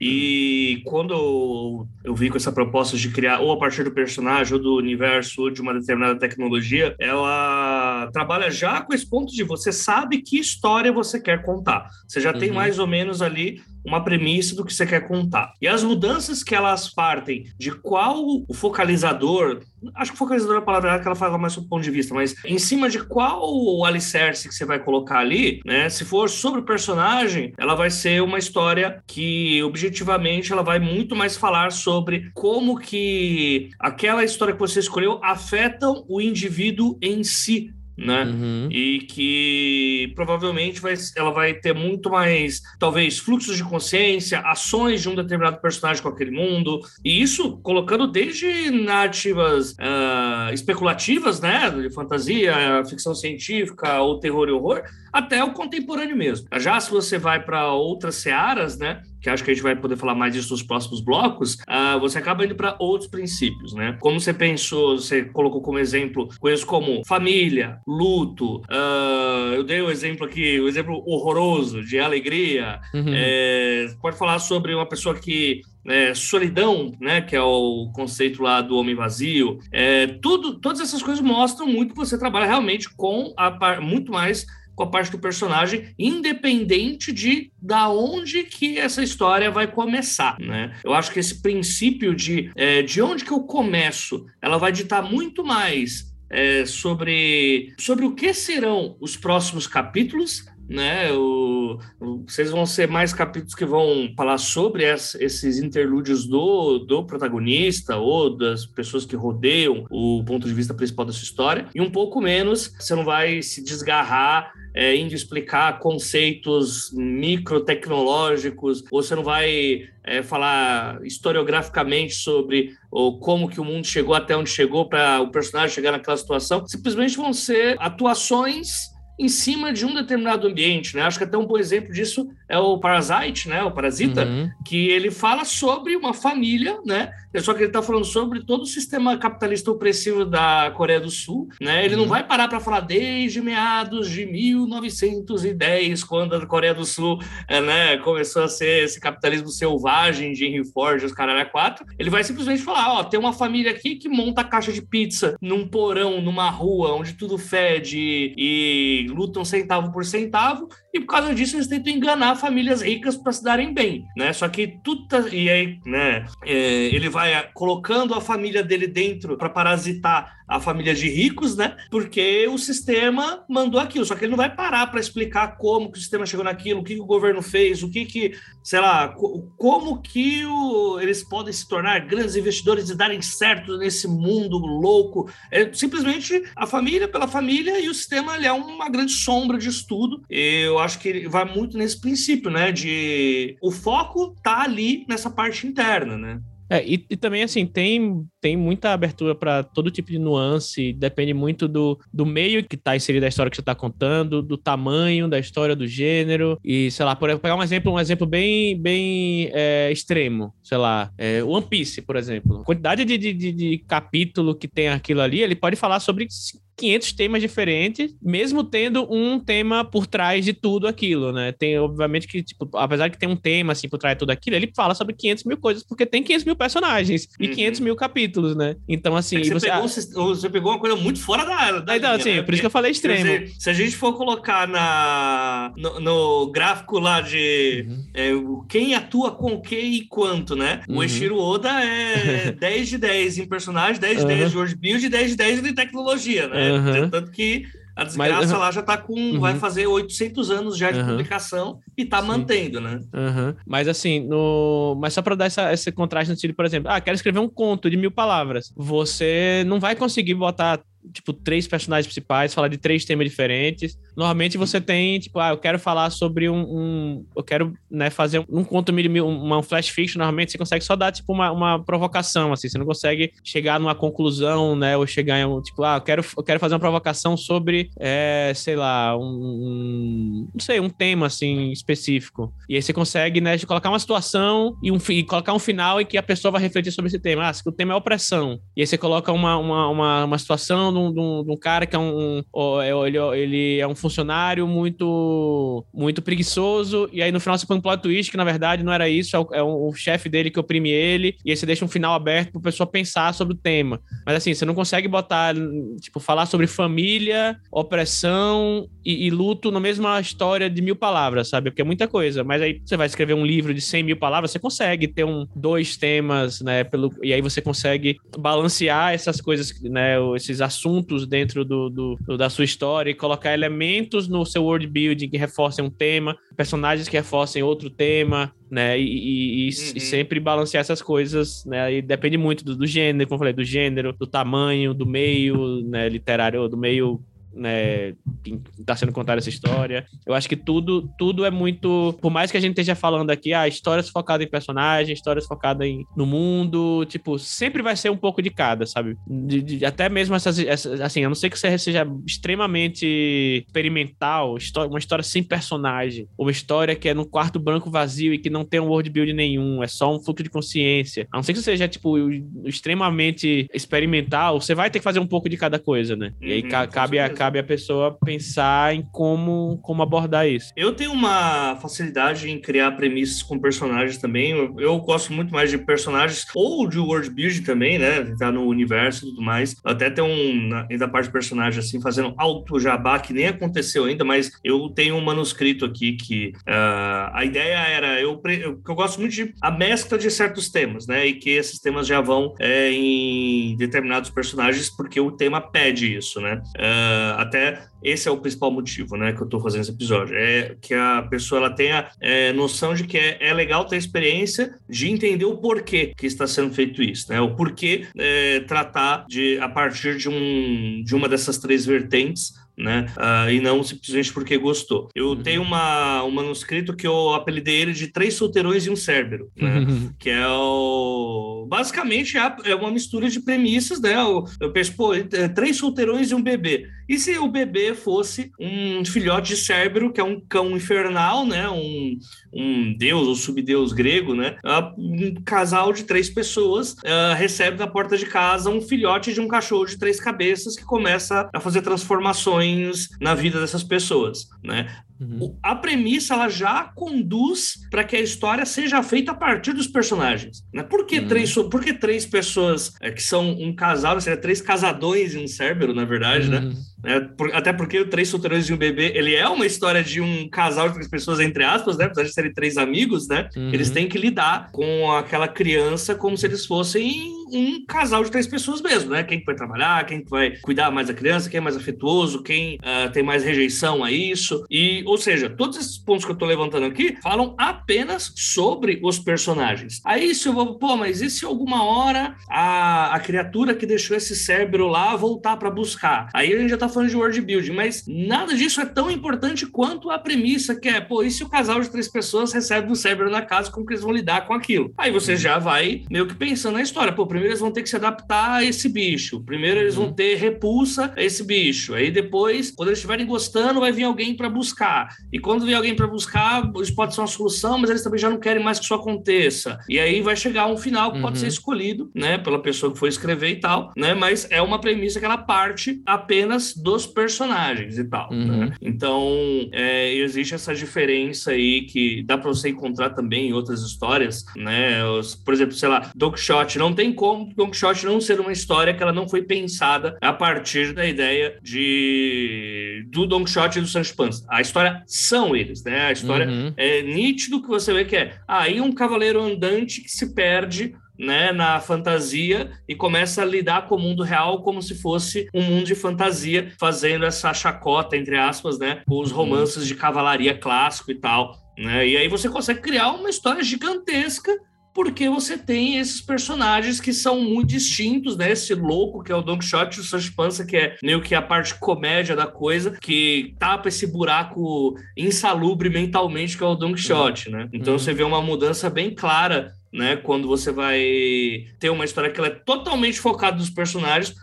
Speaker 2: e quando eu vi com essa proposta de criar, ou a partir do personagem, ou do universo, ou de uma determinada tecnologia, ela trabalha já com esse ponto de você sabe que história você quer contar. Você já uhum. tem mais ou menos ali uma premissa do que você quer contar. E as mudanças que elas partem de qual o focalizador, acho que focalizador é a palavra que ela fala mais do ponto de vista, mas em cima de qual o alicerce que você vai colocar ali, né? Se for sobre o personagem, ela vai ser uma história que objetivamente ela vai muito mais falar sobre como que aquela história que você escolheu afetam o indivíduo em si, né? Uhum. E que provavelmente vai, ela vai ter muito mais, talvez, fluxos de consciência, ações de um determinado personagem com aquele mundo, e isso colocando desde narrativas uh, especulativas, né? De fantasia, ficção científica, ou terror e horror, até o contemporâneo mesmo. Já se você vai para outras searas, né? Que acho que a gente vai poder falar mais disso nos próximos blocos, uh, você acaba indo para outros princípios, né? Como você pensou, você colocou como exemplo coisas como família, luto. Uh, eu dei o um exemplo aqui, o um exemplo horroroso de alegria. Uhum. É, pode falar sobre uma pessoa que é, solidão, né, que é o conceito lá do homem vazio, é, tudo, todas essas coisas mostram muito que você trabalha realmente com a muito mais com a parte do personagem, independente de da onde que essa história vai começar, né? Eu acho que esse princípio de é, de onde que eu começo, ela vai ditar muito mais é, sobre, sobre o que serão os próximos capítulos né? O, vocês vão ser mais capítulos que vão falar sobre esses interlúdios do, do protagonista ou das pessoas que rodeiam o ponto de vista principal dessa história, e um pouco menos você não vai se desgarrar é, indo explicar conceitos microtecnológicos, ou você não vai é, falar historiograficamente sobre ou como que o mundo chegou até onde chegou para o personagem chegar naquela situação. Simplesmente vão ser atuações em cima de um determinado ambiente, né? Acho que até um bom exemplo disso é o Parasite, né? O Parasita, uhum. que ele fala sobre uma família, né? Só que ele está falando sobre todo o sistema capitalista opressivo da Coreia do Sul, né? Ele uhum. não vai parar para falar desde meados de 1910, quando a Coreia do Sul, é, né, começou a ser esse capitalismo selvagem de Henry Ford, os caralho quatro. Ele vai simplesmente falar, ó, tem uma família aqui que monta caixa de pizza num porão, numa rua, onde tudo fede e lutam centavo por centavo, e por causa disso eles tentam enganar famílias ricas para se darem bem, né? Só que tudo tá, e aí, né? É, ele vai colocando a família dele dentro para parasitar a família de ricos, né? Porque o sistema mandou aquilo. Só que ele não vai parar para explicar como que o sistema chegou naquilo, o que, que o governo fez, o que que, sei lá, como que o, eles podem se tornar grandes investidores e darem certo nesse mundo louco. É simplesmente a família pela família e o sistema é uma grande sombra de estudo. Eu acho que vai muito nesse princípio, né? De o foco tá ali nessa parte interna, né?
Speaker 3: É, e, e, também, assim, tem, tem muita abertura para todo tipo de nuance, depende muito do, do meio que está inserido a história que você está contando, do tamanho da história, do gênero, e, sei lá, por pegar um exemplo, um exemplo bem, bem é, extremo, sei lá, é, One Piece, por exemplo. A quantidade de, de, de, de capítulo que tem aquilo ali, ele pode falar sobre 500 temas diferentes, mesmo tendo um tema por trás de tudo aquilo, né? Tem, obviamente, que, tipo, apesar de ter um tema, assim, por trás de tudo aquilo, ele fala sobre 500 mil coisas, porque tem 500 mil personagens e uhum. 500 mil capítulos, né? Então, assim... É
Speaker 2: você, você, pegou, você, pegou, uma coisa muito fora da, da
Speaker 3: então, linha, assim, né? por isso que eu falei extremo.
Speaker 2: Dizer, se a gente for colocar na, no, no gráfico lá de uhum. é, quem atua com o que e quanto, né? Uhum. O Eshiro Oda é 10 de 10 em personagem, 10 de 10 de world build e 10 de 10 em tecnologia, né? Uhum. Tanto que A desgraça
Speaker 3: Mas,
Speaker 2: lá já tá com.
Speaker 3: Uhum.
Speaker 2: Vai fazer 800 anos já de
Speaker 3: Uhum.
Speaker 2: publicação e tá
Speaker 3: Sim.
Speaker 2: mantendo, né?
Speaker 3: Mas assim, no... mas só para dar essa, esse contraste no sentido, por exemplo, ah, quero escrever um conto de mil palavras. Você não vai conseguir botar tipo três personagens principais, falar de três temas diferentes. Normalmente você tem tipo, ah, eu quero falar sobre um, um- eu quero né, fazer um conto mil, uma flash fiction. Normalmente você consegue só dar tipo uma, uma provocação, assim. Você não consegue chegar numa conclusão, né, ou chegar em tipo, ah, eu quero eu quero fazer uma provocação sobre, é, sei lá, um, um- não sei, um tema assim específico. E aí você consegue, né, colocar uma situação e, um, e colocar um final em que a pessoa vai refletir sobre esse tema. Ah, se o tema é opressão. E aí você coloca uma, uma, uma, uma situação de um, de um- de um cara que é um, é- ele, ele é um funcionário muito muito preguiçoso e aí no final você põe um plot twist que na verdade não era isso, é o, é o- chefe dele que oprime ele e aí você deixa um final aberto pra pessoa pensar sobre o tema. Mas assim, você não consegue botar, tipo, falar sobre família, opressão e, e luto na mesma história de mil palavras, sabe? Porque é muita coisa. Mas aí você vai escrever um livro de 100 mil palavras, você consegue ter um, dois temas, né? Pelo, e aí você consegue balancear essas coisas, né? Esses assuntos dentro do, do- da sua história e colocar elementos no seu world building que reforcem um tema, personagens que reforcem outro tema, né? E, e- e- e
Speaker 2: Uhum.
Speaker 3: sempre balancear essas coisas, né? E depende muito do, do gênero, como eu falei, do gênero, do tamanho, do meio, né? Literário, do meio né, tá sendo contada essa história. Eu acho que tudo, tudo é muito. Por mais que a gente esteja falando aqui, ah, histórias focadas em personagem, histórias focadas em, no mundo, tipo, sempre vai ser um pouco de cada, sabe? De- de- até mesmo essas, essas- Assim, a não ser que você seja extremamente experimental, uma história sem personagem, uma história que é num quarto branco vazio e que não tem um world build nenhum, é só um fluxo de consciência. A não ser que você seja, tipo, extremamente experimental, você vai ter que fazer um pouco de cada coisa, né? E aí
Speaker 2: Uhum,
Speaker 3: cabe, a. cabe a pessoa pensar em como, como abordar isso.
Speaker 2: Eu tenho uma facilidade em criar premissas com personagens também. Eu, eu gosto muito mais de personagens ou de world building também, né? Tá no universo e tudo mais. Até tem um, na- ainda a parte de personagem, assim, fazendo alto jabá, que nem aconteceu ainda, mas eu tenho um manuscrito aqui que ah, a ideia era. Eu, eu, eu gosto muito de a mescla de certos temas, né? E que esses temas já vão é, em determinados personagens, porque o tema pede isso, né? Ah, até esse é o principal motivo, né, que eu tô fazendo esse episódio. É que a pessoa ela tenha é, noção de que é, é legal ter a experiência de entender o porquê que está sendo feito isso, né? O porquê é, tratar de a partir de, um, de uma dessas três vertentes. Né? Ah, e não simplesmente porque gostou. Eu
Speaker 3: Uhum.
Speaker 2: tenho uma, um manuscrito que eu apelidei ele de Três Solteirões e um Cérebro, né? que é o basicamente é a- é uma mistura de premissas, né? Eu, eu penso, pô, é, três solteirões e um bebê. E se o bebê fosse um filhote de Cérebro, que é um cão infernal, né? Um, um deus ou subdeus grego, né? Ah, Um casal de três pessoas ah, recebe na porta de casa um filhote de um cachorro de três cabeças que começa a fazer transformações na vida dessas pessoas, né?
Speaker 3: Uhum.
Speaker 2: A premissa ela já conduz para que a história seja feita a partir dos personagens. Né? Por, que
Speaker 3: Uhum.
Speaker 2: três, por que três pessoas é, que são um casal, seria três casadões e um cérebro, na verdade, né?
Speaker 3: Uhum.
Speaker 2: É, por- até porque o Três Solteirões e um Bebê, ele é uma história de um casal de três pessoas, entre aspas, né? Apesar de serem três amigos, né?
Speaker 3: Uhum.
Speaker 2: Eles têm que lidar com aquela criança como se eles fossem um casal de três pessoas mesmo, né? Quem que vai trabalhar, quem que vai cuidar mais da criança, quem é mais afetuoso, quem ah, tem mais rejeição a isso. E, ou seja, todos esses pontos que eu tô levantando aqui falam apenas sobre os personagens. Aí se eu vou, pô, mas e se alguma hora a, a criatura que deixou esse cérebro lá voltar para buscar? Aí a gente já tá falando de world building, mas nada disso é tão importante quanto a premissa que é, pô, e se o casal de três pessoas recebe um cérebro na casa, como que eles vão lidar com aquilo? Aí você já vai meio que pensando na história. Pô, primeiro eles vão ter que se adaptar a esse bicho. Primeiro eles vão ter repulsa a esse bicho. Aí depois, quando eles estiverem gostando, vai vir alguém para buscar. E quando vier alguém para buscar, isso pode ser uma solução, mas eles também já não querem mais que isso aconteça. E aí vai chegar um final que pode
Speaker 3: Uhum.
Speaker 2: ser escolhido, né, pela pessoa que foi escrever e tal, né? Mas é uma premissa que ela parte apenas dos personagens e tal.
Speaker 3: Uhum.
Speaker 2: né? Então é, existe essa diferença aí que dá para você encontrar também em outras histórias, né? Os- por exemplo, sei lá, Don Quixote não tem como Don Quixote não ser uma história que ela não foi pensada a partir da ideia de do Don Quixote e do Sancho Panza. A história são eles, né? A história
Speaker 3: Uhum.
Speaker 2: é nítido que você vê que é aí um cavaleiro andante que se perde né, na fantasia e começa a lidar com o mundo real como se fosse um mundo de fantasia, fazendo essa chacota, entre aspas, né, com os uhum. romances de cavalaria clássico e tal. Né? E aí você consegue criar uma história gigantesca porque você tem esses personagens que são muito distintos, né? Esse louco que é o Don Quixote e o Sancho Panza, que é meio que a parte comédia da coisa, que tapa esse buraco insalubre mentalmente que é o Don Quixote, né? Então uhum. você vê uma mudança bem clara né? Quando você vai ter uma história que ela é totalmente focada nos personagens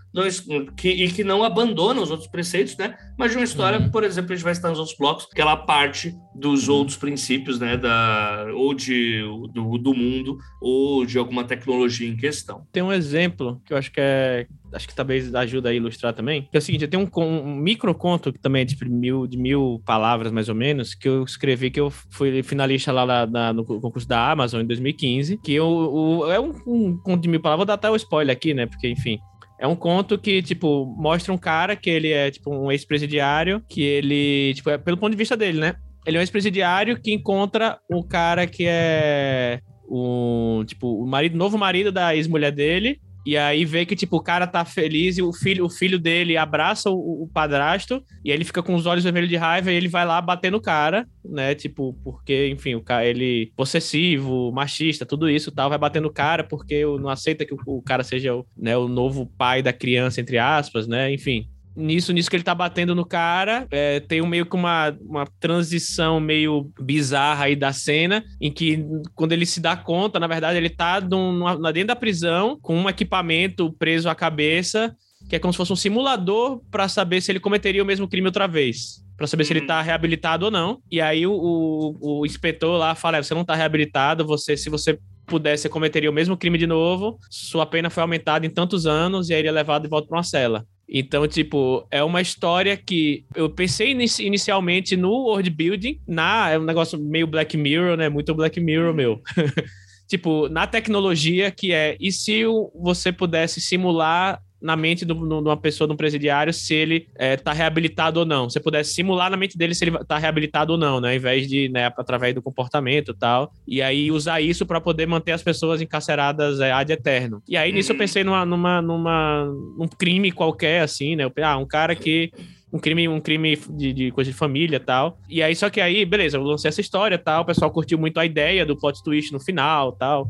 Speaker 2: que, e que não abandona os outros preceitos, né? Mas de uma história, uhum. por exemplo, a gente vai estar nos outros blocos, que ela parte dos uhum. outros princípios, né? Da, ou de, do, do mundo, ou de alguma tecnologia em questão.
Speaker 3: Tem um exemplo que eu acho que é acho que talvez ajuda a ilustrar também, que é o seguinte, eu tenho um, um micro conto que também é de mil, de mil palavras, mais ou menos, que eu escrevi, que eu fui finalista lá na, na, no concurso da Amazon em 2015, que eu, o, é um, um conto de mil palavras, vou dar até o spoiler aqui, né, porque, enfim, é um conto que, tipo, mostra um cara que ele é, tipo, um ex-presidiário, que ele, tipo, é pelo ponto de vista dele, né? Ele é um ex-presidiário que encontra o cara que é o, tipo, o marido, novo marido da ex-mulher dele, e aí vê que, tipo, o cara tá feliz e o filho, o filho dele abraça o, o padrasto e ele fica com os olhos vermelhos de raiva e ele vai lá bater no cara, né? Tipo, porque, enfim, o cara, ele possessivo, machista, tudo isso tal, vai bater no cara porque não aceita que o, o cara seja o, né, o novo pai da criança, entre aspas, né? Enfim, nisso, nisso que ele tá batendo no cara, é, tem um, meio que uma, uma transição meio bizarra aí da cena, em que quando ele se dá conta, na verdade, ele tá num, dentro da prisão com um equipamento preso à cabeça, que é como se fosse um simulador para saber se ele cometeria o mesmo crime outra vez. Pra saber se ele tá uhum. reabilitado ou não. E aí o, o, o inspetor lá fala: é, você não tá reabilitado, você, se você pudesse, você cometeria o mesmo crime de novo, sua pena foi aumentada em tantos anos e aí ele é levado de volta para uma cela. Então, tipo, é uma história que eu pensei inicialmente no world building, na é um negócio meio Black Mirror, né? Muito Black Mirror meu. tipo, na tecnologia que é, e se você pudesse simular na mente de uma pessoa, de um presidiário, se ele está é, reabilitado ou não. Se pudesse simular na mente dele se ele está reabilitado ou não, né? Ao invés de, né, através do comportamento e tal. E aí usar isso para poder manter as pessoas encarceradas é, ad eterno. E aí nisso eu uhum. pensei numa, numa, numa, num crime qualquer, assim, né? Ah, um cara que um crime, um crime de, de coisa de família tal. E aí, só que aí, beleza, eu lancei essa história tal, o pessoal curtiu muito a ideia do plot twist no final tal.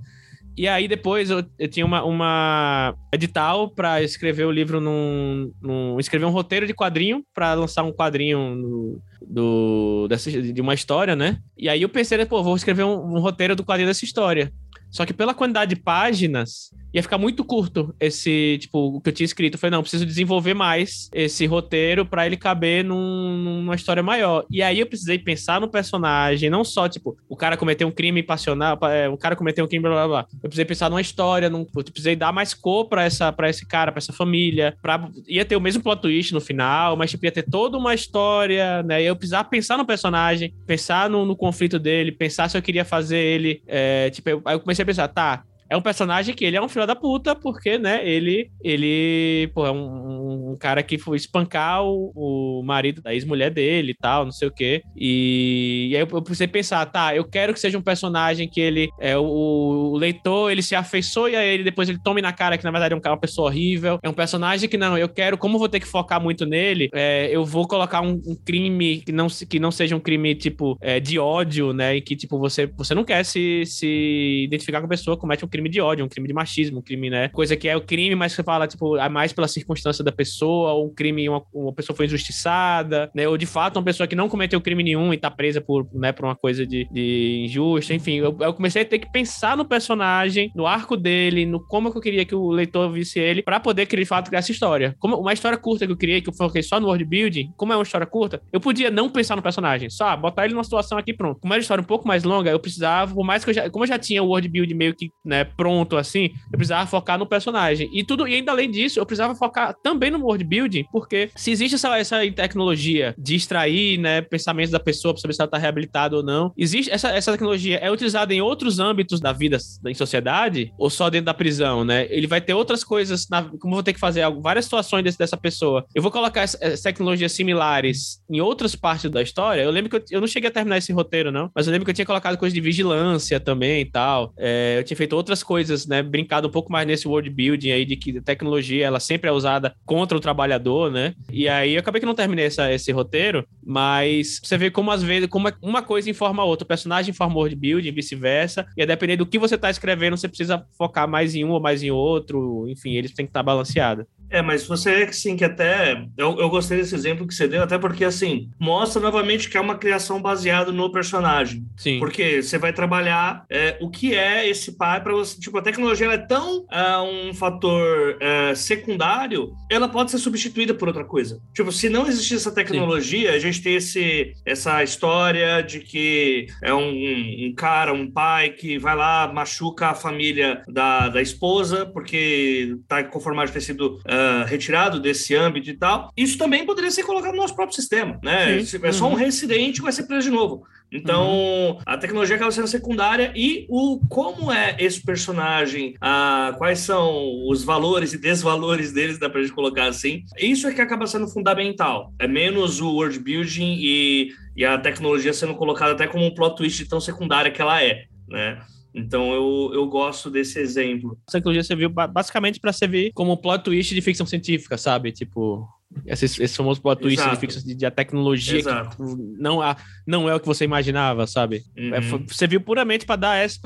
Speaker 3: E aí depois eu, eu tinha uma, uma edital para escrever o livro num, num, escrever um roteiro de quadrinho para lançar um quadrinho no, do dessa, de uma história, né? E aí eu pensei, pô, vou escrever um, um roteiro do quadrinho dessa história. Só que pela quantidade de páginas, ia ficar muito curto esse, tipo, o que eu tinha escrito. Eu falei, não, preciso desenvolver mais esse roteiro para ele caber num, numa história maior. E aí eu precisei pensar no personagem, não só, tipo, o cara cometeu um crime passional, é, o cara cometeu um crime, blá blá blá. Eu precisei pensar numa história, num, eu precisei dar mais cor pra, essa, pra esse cara, pra essa família. Pra, ia ter o mesmo plot twist no final, mas, tipo, ia ter toda uma história, né? E eu precisava pensar no personagem, pensar no, no conflito dele, pensar se eu queria fazer ele. É, tipo, aí eu comecei a pensar, tá, é um personagem que ele é um filho da puta, porque, né, ele, ele pô, é um, um cara que foi espancar o, o marido da ex-mulher dele e tal, não sei o quê. E, e aí eu, eu precisei pensar, tá, eu quero que seja um personagem que ele, é o, o leitor, ele se afeiçoe a ele, depois ele tome na cara que, na verdade, é um uma pessoa horrível. É um personagem que, não, eu quero, como vou ter que focar muito nele, é, eu vou colocar um, um, crime que não, que não seja um crime, tipo, é, de ódio, né, e que, tipo, você, você não quer se, se identificar com a pessoa comete um crime crime de ódio, um crime de machismo, um crime, né? Coisa que é o crime, mas você fala, tipo, é mais pela circunstância da pessoa, ou um crime, uma, uma pessoa foi injustiçada, né? Ou de fato uma pessoa que não cometeu crime nenhum e tá presa por, né, por uma coisa de, de injusta, enfim. Eu, eu, comecei a ter que pensar no personagem, no arco dele, no como que eu queria que o leitor visse ele, para poder, de fato, criar essa história. Como uma história curta que eu criei, que eu foquei só no world building, como é uma história curta, eu podia não pensar no personagem, só botar ele numa situação aqui pronto. Como era uma história um pouco mais longa, eu precisava, por mais que eu já, como eu já tinha o world building meio que, né, pronto assim, eu precisava focar no personagem. E tudo, e ainda além disso, eu precisava focar também no world building, porque se existe essa, essa tecnologia de extrair, né, pensamentos da pessoa para saber se ela tá reabilitada ou não, existe essa, essa tecnologia é utilizada em outros âmbitos da vida em sociedade ou só dentro da prisão, né? Ele vai ter outras coisas, na, como eu vou ter que fazer várias situações desse, dessa pessoa. Eu vou colocar essas tecnologias similares em outras partes da história. Eu lembro que eu, eu não cheguei a terminar esse roteiro, não, mas eu lembro que eu tinha colocado coisa de vigilância também e tal. É, eu tinha feito outras outras coisas, né? Brincado um pouco mais nesse world building aí de que a tecnologia ela sempre é usada contra o trabalhador, né? E aí eu acabei que não terminei essa, esse roteiro, mas você vê como às vezes como é, uma coisa informa a outra, o personagem informa o world building, vice-versa, e a depender do que você está escrevendo, você precisa focar mais em um ou mais em outro, enfim, eles têm que estar tá balanceados.
Speaker 2: É, mas você é sim que até. Eu, eu gostei desse exemplo que você deu, até porque assim, mostra novamente que é uma criação baseada no personagem.
Speaker 3: Sim.
Speaker 2: Porque você vai trabalhar é, o que é esse pai para você. Tipo, a tecnologia é tão é, um fator é, secundário, ela pode ser substituída por outra coisa. Tipo, se não existir essa tecnologia, sim. a gente tem esse, essa história de que é um, um, cara, um pai que vai lá, machuca a família da, da esposa, porque tá conformado de ter sido uh, retirado desse âmbito e tal, isso também poderia ser colocado no nosso próprio sistema, né? Sim. É só um uhum. residente que vai ser preso de novo. Então, uhum. a tecnologia acaba sendo secundária e o como é esse personagem, uh, quais são os valores e desvalores deles, dá pra gente colocar assim, isso é que acaba sendo fundamental. É menos o world building e, e a tecnologia sendo colocada até como um plot twist tão secundária que ela é, né? Então eu, eu gosto desse exemplo.
Speaker 3: A tecnologia serviu basicamente para servir como plot twist de ficção científica, sabe? Tipo, esse, esse famoso plot twist Exato. de ficção de, de a tecnologia Exato. que tipo, não, a, não é o que você imaginava, sabe? Uhum. É, serviu puramente para dar essa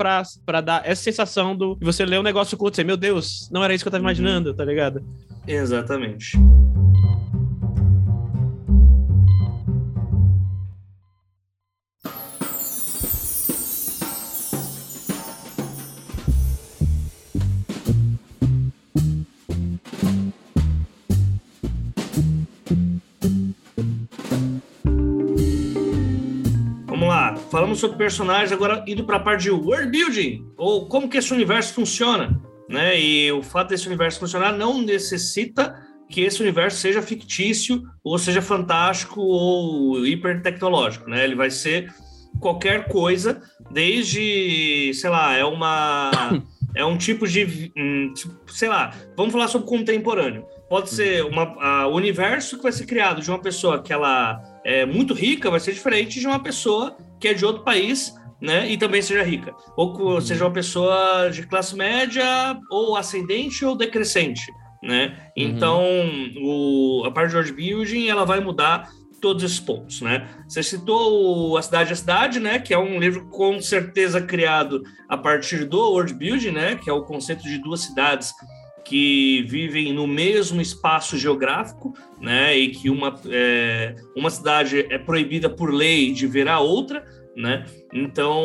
Speaker 3: para dar essa sensação do você ler um negócio curto e dizer, meu Deus, não era isso que eu tava uhum. imaginando, tá ligado?
Speaker 2: Exatamente. Falamos sobre personagens, agora indo para a parte de world building, ou como que esse universo funciona, né? E o fato desse universo funcionar não necessita que esse universo seja fictício, ou seja fantástico, ou hiper tecnológico, né? Ele vai ser qualquer coisa, desde, sei lá, é uma é um tipo de, um, sei lá, vamos falar sobre contemporâneo. Pode ser uma, o universo que vai ser criado de uma pessoa que ela é muito rica, vai ser diferente de uma pessoa que é de outro país, né, e também seja rica. Ou uhum. seja uma pessoa de classe média, ou ascendente ou decrescente, né? Uhum. Então, o, a parte de world building, ela vai mudar todos esses pontos, né? Você citou A Cidade é a Cidade, né? Que é um livro com certeza criado a partir do world building, né? Que é o conceito de duas cidades que vivem no mesmo espaço geográfico, né, e que uma, é, uma cidade é proibida por lei de ver a outra, né? Então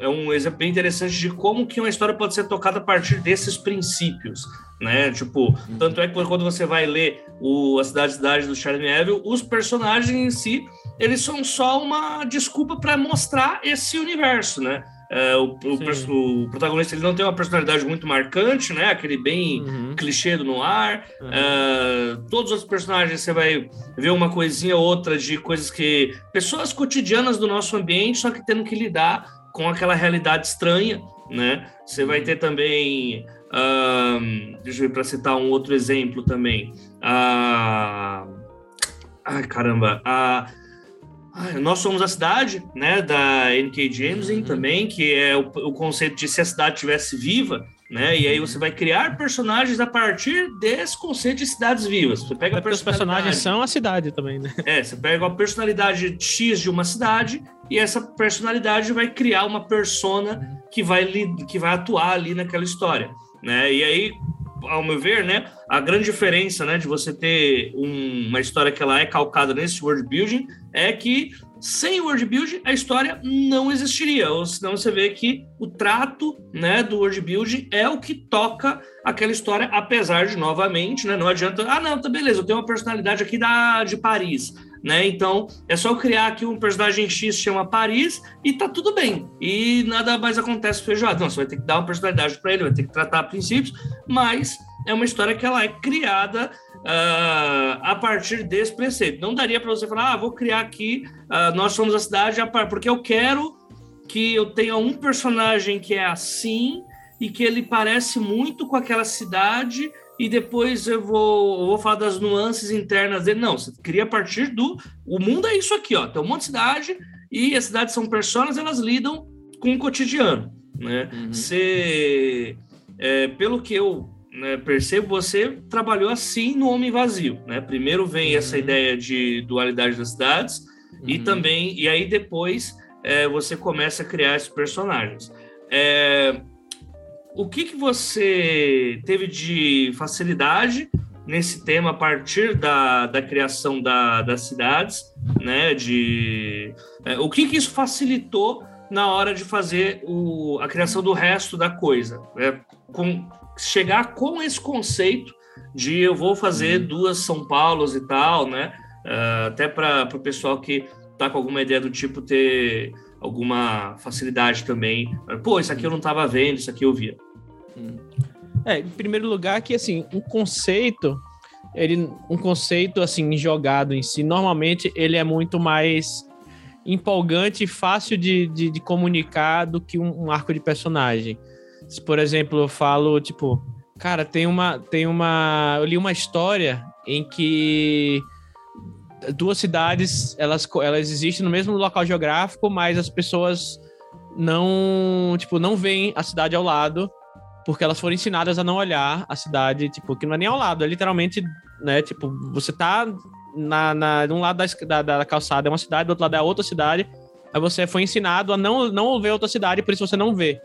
Speaker 2: é um exemplo bem interessante de como que uma história pode ser tocada a partir desses princípios, né? Tipo, uhum. tanto é que quando você vai ler o A Cidade Cidade do Charlie Neville, os personagens em si, eles são só uma desculpa para mostrar esse universo, né? É, o, o, o, protagonista ele não tem uma personalidade muito marcante, né? Aquele bem uhum. clichê do noir. Uhum. É, todos os personagens você vai ver uma coisinha ou outra de coisas que. pessoas cotidianas do nosso ambiente, só que tendo que lidar com aquela realidade estranha, né? Você vai ter também. Um, deixa eu ver para citar um outro exemplo também. Uh, ai, caramba. Uh, nós somos a cidade, né, da N.K. Jemisin uhum. também, que é o, o, conceito de se a cidade estivesse viva, né, e aí você vai criar personagens a partir desse conceito de cidades vivas. Você pega
Speaker 3: é os personagens são a cidade também, né?
Speaker 2: É, você pega a personalidade X de uma cidade e essa personalidade vai criar uma persona que vai, que vai atuar ali naquela história, né, e aí ao meu ver, né, a grande diferença, né, de você ter um, uma história que ela é calcada nesse world building é que sem world building a história não existiria, ou senão você vê que o trato, né, do world building é o que toca aquela história, apesar de novamente, né, não adianta, ah, não, tá beleza, eu tenho uma personalidade aqui da de Paris, né? Então é só eu criar aqui um personagem X chama Paris e tá tudo bem. E nada mais acontece feijoada. Não, você vai ter que dar uma personalidade para ele, vai ter que tratar princípios, mas é uma história que ela é criada uh, a partir desse preceito. Não daria para você falar, ah, vou criar aqui, uh, nós somos a cidade, porque eu quero que eu tenha um personagem que é assim e que ele parece muito com aquela cidade e depois eu vou, eu vou falar das nuances internas dele. Não, você cria a partir do. O mundo é isso aqui, ó. Tem um monte de cidade e as cidades são pessoas, elas lidam com o cotidiano. né? Uhum. Você, é, pelo que eu né, percebo, você trabalhou assim no Homem Vazio, né? Primeiro vem uhum. essa ideia de dualidade das cidades uhum. e também e aí depois é, você começa a criar esses personagens. É, o que, que você teve de facilidade nesse tema a partir da, da criação da, das cidades, né? De é, o que, que isso facilitou na hora de fazer o, a criação do resto da coisa, né? Com, chegar com esse conceito de eu vou fazer uhum. duas São Paulos e tal, né? Uh, até para o pessoal que tá com alguma ideia do tipo ter alguma facilidade também. Pô, isso aqui eu não estava vendo, isso aqui eu via.
Speaker 3: É, em primeiro lugar, que assim, um conceito, ele, um conceito assim jogado em si, normalmente ele é muito mais empolgante e fácil de, de, de comunicar do que um, um, arco de personagem. Se, por exemplo, eu falo, tipo, cara, tem uma, tem uma, eu li uma história em que duas cidades, elas, elas existem no mesmo local geográfico, mas as pessoas não, tipo, não veem a cidade ao lado porque elas foram ensinadas a não olhar a cidade, tipo, que não é nem ao lado, é literalmente, né, tipo, você tá na, na, de um lado da, da, da calçada é uma cidade, do outro lado é outra cidade, aí você foi ensinado a não, não ver outra cidade, por isso você não vê.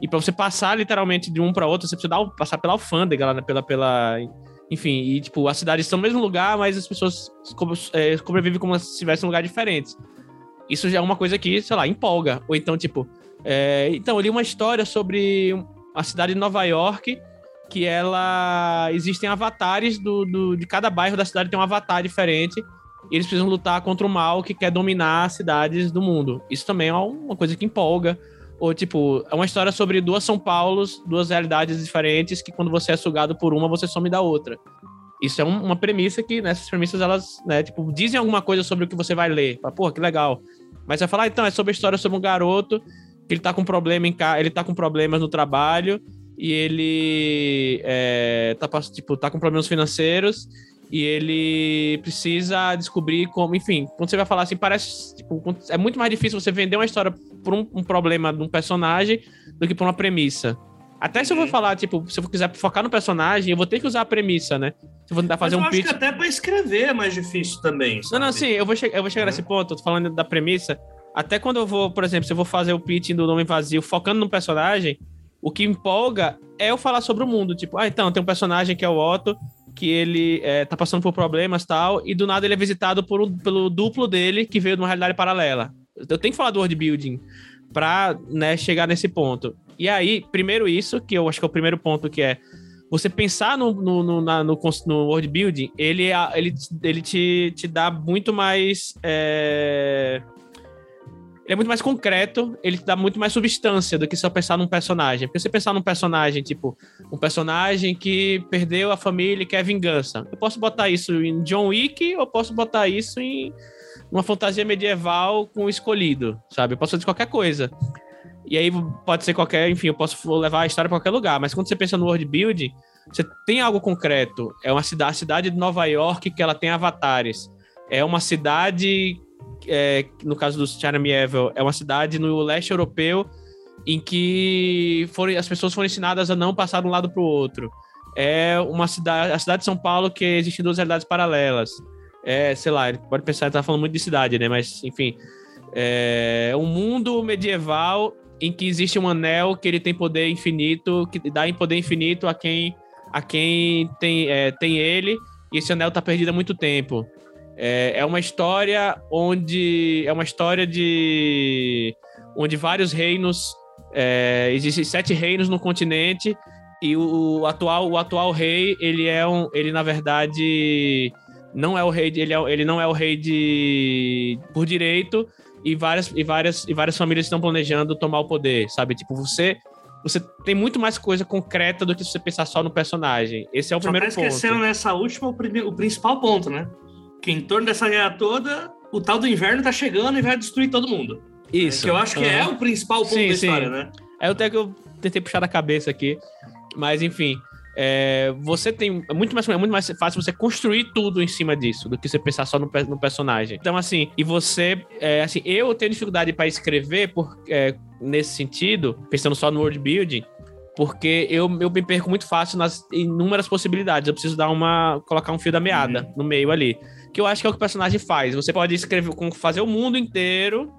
Speaker 3: E para você passar literalmente de um para outro, você precisa dar, passar pela alfândega, né, pela, pela, enfim, e tipo, as cidades estão no mesmo lugar, mas as pessoas é, sobrevivem como se estivessem em lugares diferentes. Isso já é uma coisa que, sei lá, empolga. Ou então, tipo, é, então, eu li uma história sobre a cidade de Nova York, que ela existem avatares do, do, de cada bairro da cidade tem um avatar diferente. E eles precisam lutar contra o mal que quer dominar as cidades do mundo. Isso também é uma coisa que empolga. Ou, tipo, é uma história sobre duas São Paulos, duas realidades diferentes, que quando você é sugado por uma, você some da outra. Isso é um, uma premissa que, nessas né, premissas, elas, né, tipo, dizem alguma coisa sobre o que você vai ler. Fala, Pô, que legal. Mas você vai falar, ah, então, é sobre a história sobre um garoto que ele tá com problema em casa, ele tá com problemas no trabalho e ele é, tá, tipo, tá com problemas financeiros e ele precisa descobrir como, enfim, quando você vai falar assim, parece, tipo, é muito mais difícil você vender uma história por um, um problema de um personagem do que por uma premissa. Até se eu vou falar, tipo, se eu quiser focar no personagem, eu vou ter que usar a premissa, né? Se eu vou tentar fazer um pitch.
Speaker 2: Até pra escrever é mais difícil também.
Speaker 3: Sabe? Não, não, sim, eu vou, che eu vou chegar uhum. nesse ponto, eu tô falando da premissa. Até quando eu vou, por exemplo, se eu vou fazer o pitch do Nome Vazio focando no personagem, o que empolga é eu falar sobre o mundo. Tipo, ah, então, tem um personagem que é o Otto, que ele é, tá passando por problemas tal, e do nada ele é visitado por um, pelo duplo dele, que veio de uma realidade paralela. Eu tenho que falar do world building pra né, chegar nesse ponto. E aí, primeiro isso, que eu acho que é o primeiro ponto, que é você pensar no, no, no, na, no, no world building, ele, é, ele, ele te, te dá muito mais. É ele é muito mais concreto, ele dá muito mais substância do que só pensar num personagem. Porque você pensar num personagem, tipo, um personagem que perdeu a família e quer vingança. Eu posso botar isso em John Wick ou posso botar isso em uma fantasia medieval com o escolhido, sabe? Eu posso fazer qualquer coisa. E aí pode ser qualquer, enfim, eu posso levar a história para qualquer lugar. Mas quando você pensa no world building, você tem algo concreto. É uma cidade, a cidade de Nova York que ela tem avatares. É uma cidade é, no caso do Chernomievel, é uma cidade no leste europeu em que foram, as pessoas foram ensinadas a não passar de um lado para o outro. É uma cidade, a cidade de São Paulo que existem duas realidades paralelas. É, sei lá, pode pensar, está falando muito de cidade, né? Mas, enfim, é um mundo medieval em que existe um anel que ele tem poder infinito, que dá em poder infinito a quem a quem tem, é, tem ele, e esse anel está perdido há muito tempo. É, é uma história onde. É uma história de. onde vários reinos. É, existem sete reinos no continente e o, o, atual, o atual rei, ele é um. Ele, na verdade, não é o rei. Ele, é, ele não é o rei de. por direito. E várias, e, várias, e várias famílias estão planejando tomar o poder, sabe? Tipo, você você tem muito mais coisa concreta do que você pensar só no personagem. Esse é o só primeiro tá ponto.
Speaker 2: esquecendo nessa última o, o, principal ponto, né? Que em torno dessa guerra toda, o tal do inverno tá chegando e vai destruir todo mundo.
Speaker 3: Isso.
Speaker 2: Que eu acho que uhum. é o principal ponto sim, da história, sim. né?
Speaker 3: É até que eu tentei puxar da cabeça aqui. Mas, enfim. é, você tem. É muito, mais, é muito mais fácil você construir tudo em cima disso do que você pensar só no, no personagem. Então, assim, e você. É, assim, eu tenho dificuldade para escrever por, é, nesse sentido, pensando só no world building, porque eu, eu me perco muito fácil nas inúmeras possibilidades. Eu preciso dar uma. colocar um fio da meada uhum. no meio ali. Que eu acho que é o que o personagem faz. Você pode escrever, fazer o mundo inteiro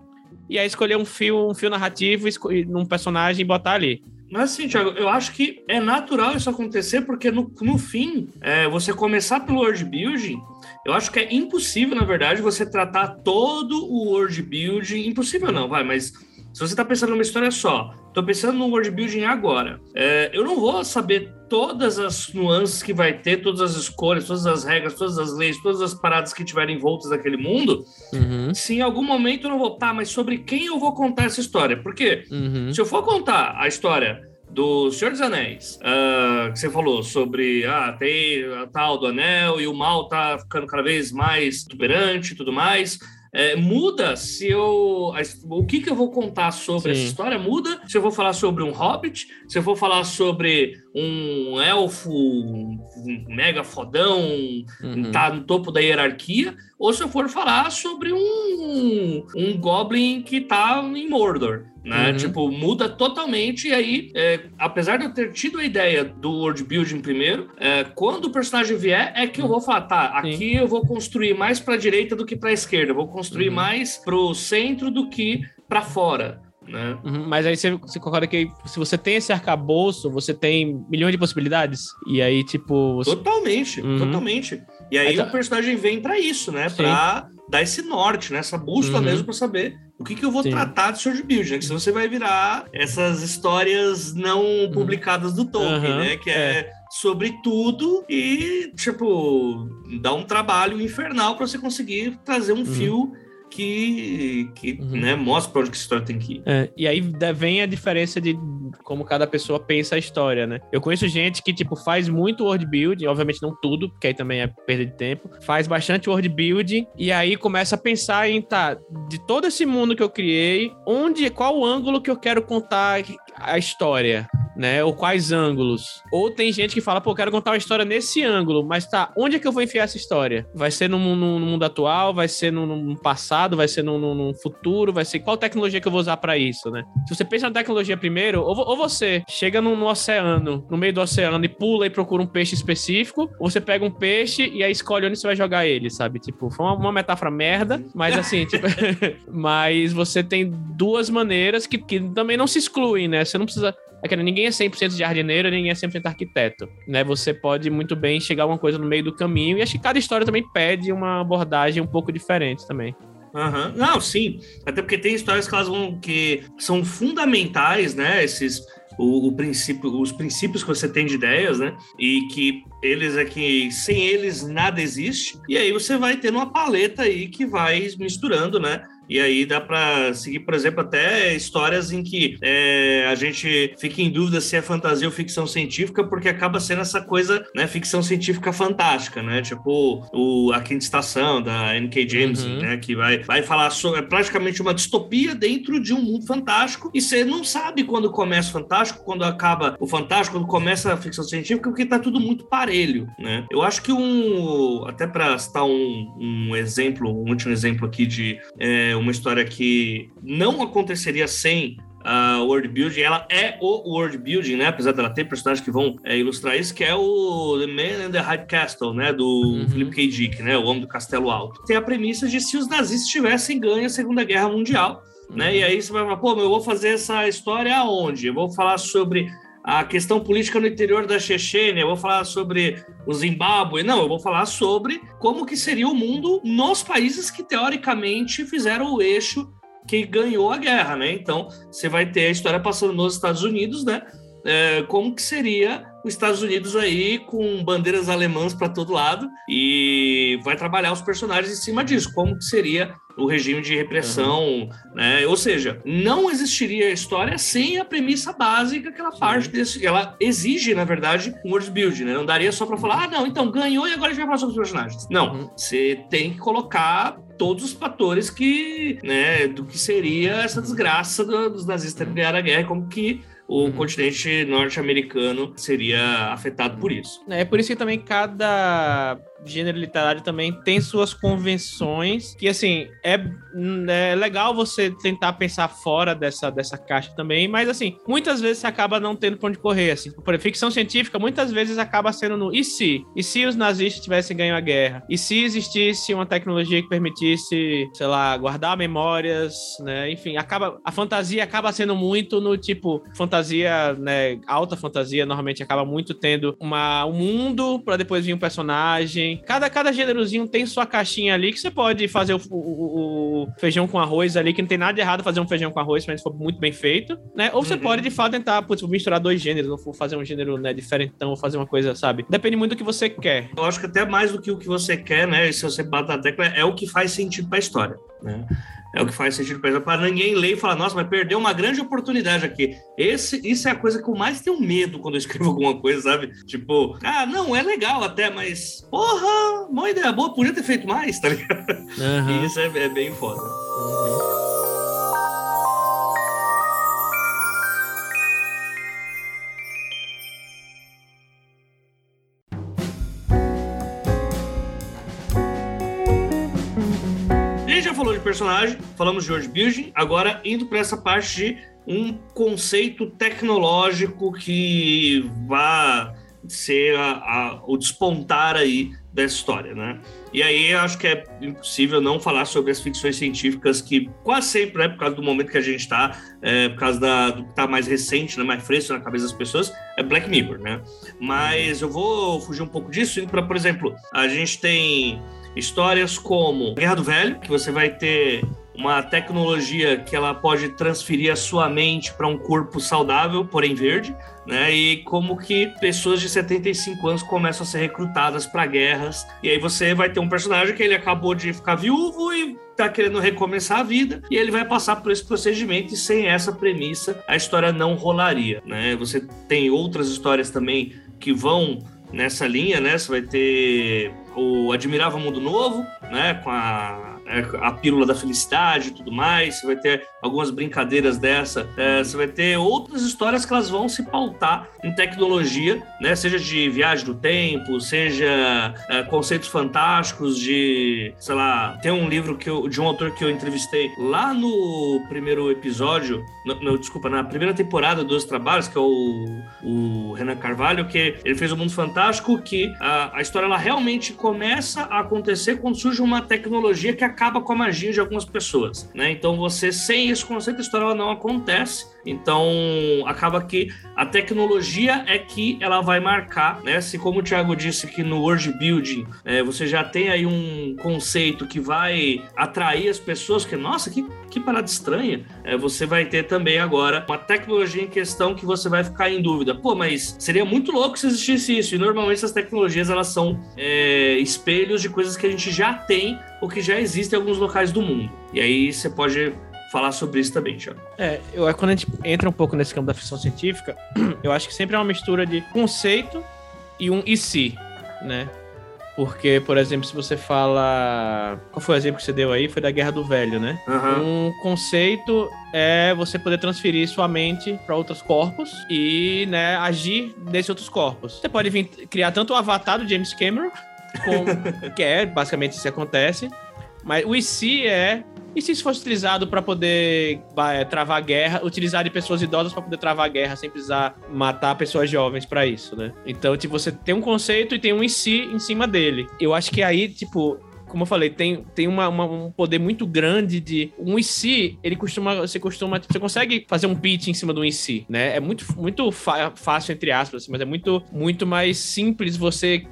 Speaker 3: e aí escolher um fio, um fio narrativo num personagem e botar ali.
Speaker 2: Mas assim, Thiago, eu acho que é natural isso acontecer, porque no, no fim, é, você começar pelo world building, eu acho que é impossível, na verdade, você tratar todo o world building. Impossível não, vai, mas se você está pensando numa história só, estou pensando no world building agora, é, eu não vou saber todas as nuances que vai ter, todas as escolhas, todas as regras, todas as leis, todas as paradas que tiverem voltas daquele mundo, uhum. se em algum momento eu não vou, tá, mas sobre quem eu vou contar essa história? Porque uhum. se eu for contar a história do Senhor dos Anéis, uh, que você falou sobre ah, tem a tal do anel e o mal tá ficando cada vez mais tuberante e tudo mais. É, muda se eu. O que, que eu vou contar sobre Sim. essa história muda se eu vou falar sobre um hobbit, se eu vou falar sobre um elfo um mega fodão, uhum. tá no topo da hierarquia, ou se eu for falar sobre um, um goblin que tá em Mordor. Né? Uhum. Tipo, muda totalmente. E aí, é, apesar de eu ter tido a ideia do world building primeiro, é, quando o personagem vier, é que eu vou falar, tá, aqui Sim. eu vou construir mais pra direita do que pra esquerda, eu vou construir uhum. mais pro centro do que para fora. Né?
Speaker 3: Uhum, mas aí você, você, concorda que se você tem esse arcabouço, você tem milhões de possibilidades. E aí, tipo.
Speaker 2: Você... Totalmente, uhum. totalmente. E aí, aí tá... o personagem vem para isso, né? Sim. Pra dar esse norte, né? Essa bússola uhum. mesmo para saber o que, que eu vou Sim. tratar de Sword Build, né? Que senão você vai virar essas histórias não uhum. publicadas do Tolkien, né? Que é, é sobre tudo e, tipo, dá um trabalho infernal para você conseguir trazer um uhum. fio que, que uhum. né, mostra para onde que a história tem que ir.
Speaker 3: É, e aí vem a diferença de como cada pessoa pensa a história, né? Eu conheço gente que, tipo, faz muito world building, obviamente não tudo, porque aí também é perda de tempo, faz bastante world building e aí começa a pensar em, tá, de todo esse mundo que eu criei, onde, qual o ângulo que eu quero contar a história? Né? Ou quais ângulos. Ou tem gente que fala, pô, quero contar uma história nesse ângulo, mas tá, onde é que eu vou enfiar essa história? Vai ser no, no, no mundo atual? Vai ser no, no passado? Vai ser no, futuro? Vai ser qual tecnologia que eu vou usar para isso, né? Se você pensa na tecnologia primeiro, ou, ou você chega no, oceano, no meio do oceano e pula e procura um peixe específico, ou você pega um peixe e aí escolhe onde você vai jogar ele, sabe? Tipo, foi uma, uma metáfora merda, mas assim, tipo, mas você tem duas maneiras que, que também não se excluem, né? Você não precisa é que ninguém é 100% jardineiro, ninguém é 100% arquiteto, né? Você pode muito bem chegar a uma coisa no meio do caminho e acho que cada história também pede uma abordagem um pouco diferente também.
Speaker 2: Uhum. Não, sim. Até porque tem histórias que, elas vão, que são fundamentais, né? Esses, o, o, princípio, os princípios que você tem de ideias, né? E que eles é que sem eles nada existe. E aí você vai tendo uma paleta aí que vai misturando, né? E aí dá para seguir, por exemplo, até histórias em que é, a gente fica em dúvida se é fantasia ou ficção científica, porque acaba sendo essa coisa, né, ficção científica fantástica, né? Tipo o A Quinta Estação, da N.K. James, uhum. né? Que vai, vai falar sobre é praticamente uma distopia dentro de um mundo fantástico, e você não sabe quando começa o fantástico, quando acaba o fantástico, quando começa a ficção científica, porque tá tudo muito parelho, né? Eu acho que um. Até para citar um, um exemplo, um último exemplo aqui de. É, uma história que não aconteceria sem a world building, ela é o world building, né? Apesar dela ter personagens que vão é, ilustrar isso, que é o The Man in the High Castle, né? Do uhum. Philip K. Dick, né? O Homem do Castelo Alto. Tem a premissa de se os nazistas tivessem ganho a Segunda Guerra Mundial, né? E aí você vai falar, pô, eu vou fazer essa história aonde? Eu vou falar sobre a questão política no interior da Chechênia, eu vou falar sobre o Zimbábue. Não, eu vou falar sobre como que seria o mundo nos países que teoricamente fizeram o eixo que ganhou a guerra, né? Então, você vai ter a história passando nos Estados Unidos, né? É, como que seria os Estados Unidos aí com bandeiras alemãs para todo lado e vai trabalhar os personagens em cima disso, como que seria o regime de repressão, uhum. né? Ou seja, não existiria a história sem a premissa básica que ela parte desse, ela exige, na verdade, um world building, né? Não daria só para falar, ah, não, então ganhou e agora a gente vai falar sobre os personagens. Não, uhum. você tem que colocar todos os fatores que, né, do que seria essa desgraça dos nazistas terem ganhado a guerra, como que o uhum. continente norte-americano seria afetado por isso.
Speaker 3: É por isso que também cada gênero literário também tem suas convenções, que assim, é, é legal você tentar pensar fora dessa, dessa caixa também, mas assim, muitas vezes você acaba não tendo pra onde correr, assim. Por exemplo, ficção científica muitas vezes acaba sendo no e se? E se os nazistas tivessem ganho a guerra? E se existisse uma tecnologia que permitisse, sei lá, guardar memórias, né? Enfim, acaba a fantasia acaba sendo muito no tipo fantasia, né, alta fantasia, normalmente acaba muito tendo uma um mundo para depois vir um personagem Cada, cada gênerozinho tem sua caixinha ali que você pode fazer o, o, o, feijão com arroz ali, que não tem nada de errado fazer um feijão com arroz, mas for muito bem feito, né? Ou você uhum. pode, de fato, tentar putz, misturar dois gêneros, ou fazer um gênero né, diferentão, ou fazer uma coisa, sabe? Depende muito do que você quer.
Speaker 2: Eu acho que até mais do que o que você quer, né? Se você bate na tecla, é o que faz sentido pra história, né? É o que faz sentido para ninguém ler e falar, nossa, mas perdeu uma grande oportunidade aqui. Esse, isso é a coisa que eu mais tenho medo quando eu escrevo alguma coisa, sabe? Tipo, ah, não, é legal até, mas porra, uma ideia boa, podia ter feito mais, tá ligado? Uhum. E isso é, é bem foda. Uhum. Personagem, falamos de world building, agora indo para essa parte de um conceito tecnológico que vai ser a, a, o despontar aí dessa história, né? E aí acho que é impossível não falar sobre as ficções científicas que quase sempre, né, por causa do momento que a gente está, é, por causa da, do que está mais recente, né, mais fresco na cabeça das pessoas, é Black Mirror, né? Mas eu vou fugir um pouco disso, indo para, por exemplo, a gente tem Histórias como Guerra do Velho, que você vai ter uma tecnologia que ela pode transferir a sua mente para um corpo saudável, porém verde, né? E como que pessoas de 75 anos começam a ser recrutadas para guerras. E aí você vai ter um personagem que ele acabou de ficar viúvo e tá querendo recomeçar a vida e ele vai passar por esse procedimento e sem essa premissa a história não rolaria, né? Você tem outras histórias também que vão nessa linha, né? Você vai ter o Admirável Mundo Novo, né? Com a é, a pílula da felicidade e tudo mais, você vai ter algumas brincadeiras dessa, é, você vai ter outras histórias que elas vão se pautar em tecnologia, né? Seja de viagem do tempo, seja é, conceitos fantásticos de, sei lá, tem um livro que eu, de um autor que eu entrevistei lá no primeiro episódio, no, desculpa, na primeira temporada dos trabalhos, que é o, o Renan Carvalho, que ele fez o Mundo Fantástico, que a, a história ela realmente começa a acontecer quando surge uma tecnologia que acaba com a magia de algumas pessoas, né? Então você sem esse conceito a história não acontece. Então acaba que a tecnologia é que ela vai marcar, né? Se como o Thiago disse que no world building é, você já tem aí um conceito que vai atrair as pessoas, que nossa, que, que parada estranha. É, você vai ter também agora uma tecnologia em questão que você vai ficar em dúvida. Pô, mas seria muito louco se existisse isso. E normalmente essas tecnologias elas são é, espelhos de coisas que a gente já tem ou que já existe em alguns locais do mundo. E aí você pode falar sobre isso também, Thiago.
Speaker 3: É, eu, quando a gente entra um pouco nesse campo da ficção científica, eu acho que sempre é uma mistura de conceito e um e se, né? Porque, por exemplo, se você fala. Qual foi o exemplo que você deu aí? Foi da Guerra do Velho, né? Uhum. Um conceito é você poder transferir sua mente para outros corpos e né, agir nesses outros corpos. Você pode vir criar tanto o avatar do James Cameron, com, que é basicamente isso acontece, mas o IC é. E se isso fosse utilizado para poder é, travar guerra, utilizar de pessoas idosas para poder travar guerra sem precisar matar pessoas jovens para isso, né? Então, tipo, você tem um conceito e tem um em si em cima dele. Eu acho que aí, tipo, como eu falei, tem, tem uma, uma, um poder muito grande de. Um IC, ele costuma. Você costuma. Você consegue fazer um pitch em cima do IC, né? É muito, muito fácil, entre aspas, mas é muito, muito mais simples você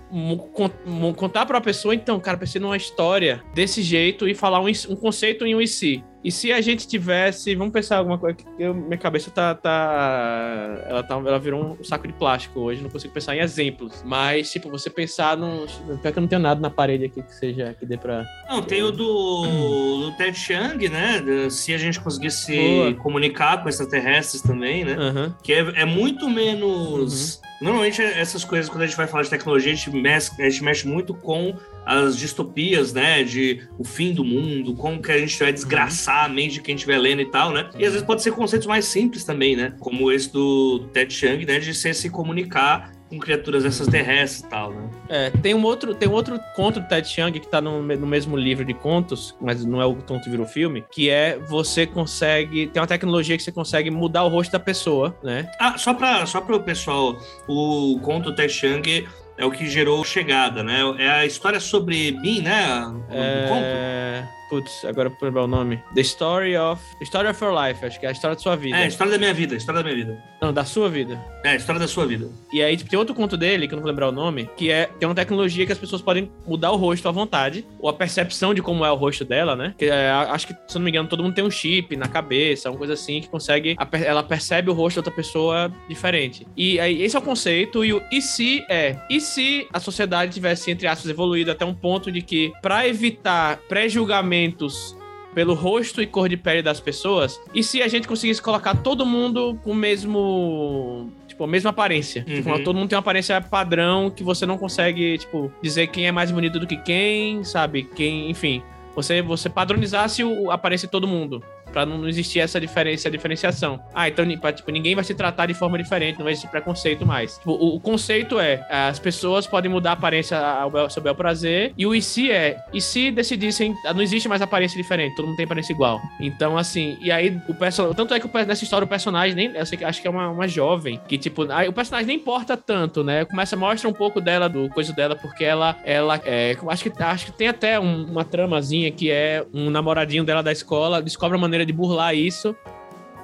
Speaker 3: contar para a pessoa, então, cara, precisa numa história desse jeito e falar um, um conceito em um IC. E se a gente tivesse, vamos pensar alguma coisa, eu, minha cabeça tá, tá, ela tá, ela virou um saco de plástico hoje, não consigo pensar em exemplos. Mas tipo, você pensar num, pior que eu não tenho nada na parede aqui que seja que dê para
Speaker 2: Não, tem o do, do Ted Chiang, né? Se a gente conseguisse Boa. comunicar com extraterrestres também, né? Uhum. Que é, é muito menos uhum Normalmente essas coisas, quando a gente vai falar de tecnologia, a gente mexe, a gente mexe muito com as distopias, né? De o fim do mundo, como que a gente vai desgraçar a mente de quem estiver lendo e tal, né? E às vezes pode ser conceitos mais simples também, né? Como esse do Ted Chiang, né? De ser se comunicar com criaturas essas terrestres e tal, né?
Speaker 3: É, tem um outro, tem um outro conto do Ted Chiang que tá no, no mesmo livro de contos, mas não é o conto que virou filme, que é você consegue, tem uma tecnologia que você consegue mudar o rosto da pessoa, né?
Speaker 2: Ah, só para só para o pessoal, o conto do Ted Chiang é o que gerou Chegada, né? É a história sobre mim, né? O
Speaker 3: é... Putz, agora pra lembrar o nome. The Story of. Story of Your Life, acho que é a história da sua vida.
Speaker 2: É, a história da minha vida, a história da minha vida.
Speaker 3: Não, da sua vida.
Speaker 2: É, a história da sua vida.
Speaker 3: E aí, tipo, tem outro conto dele, que eu não vou lembrar o nome, que é tem uma tecnologia que as pessoas podem mudar o rosto à vontade, ou a percepção de como é o rosto dela, né? Que é, acho que, se eu não me engano, todo mundo tem um chip na cabeça, uma coisa assim, que consegue. Ela percebe o rosto de outra pessoa diferente. E aí, esse é o conceito, e o e se é. E se a sociedade tivesse, entre aspas, evoluído até um ponto de que, para evitar pelo rosto e cor de pele das pessoas. E se a gente conseguisse colocar todo mundo com o mesmo. Tipo, a mesma aparência. Tipo, uhum. Tipo, todo mundo tem uma aparência padrão que você não consegue, tipo, dizer quem é mais bonito do que quem, sabe? Quem, enfim. Você, você padronizasse a aparência de todo mundo para não existir essa diferença, diferenciação. Ah, então tipo, ninguém vai se tratar de forma diferente, não vai existir preconceito mais. Tipo, o, o, conceito é, as pessoas podem mudar a aparência ao seu bel prazer, e o e se é, e se decidissem, não existe mais aparência diferente, todo mundo tem aparência igual. Então, assim, e aí o personagem, tanto é que nessa história o personagem, nem, eu sei, acho que é uma, uma jovem, que tipo, aí, o personagem nem importa tanto, né? Começa, mostra um pouco dela, do coisa dela, porque ela, ela, é, acho que, acho que tem até um, uma tramazinha que é um namoradinho dela da escola, descobre a maneira de burlar isso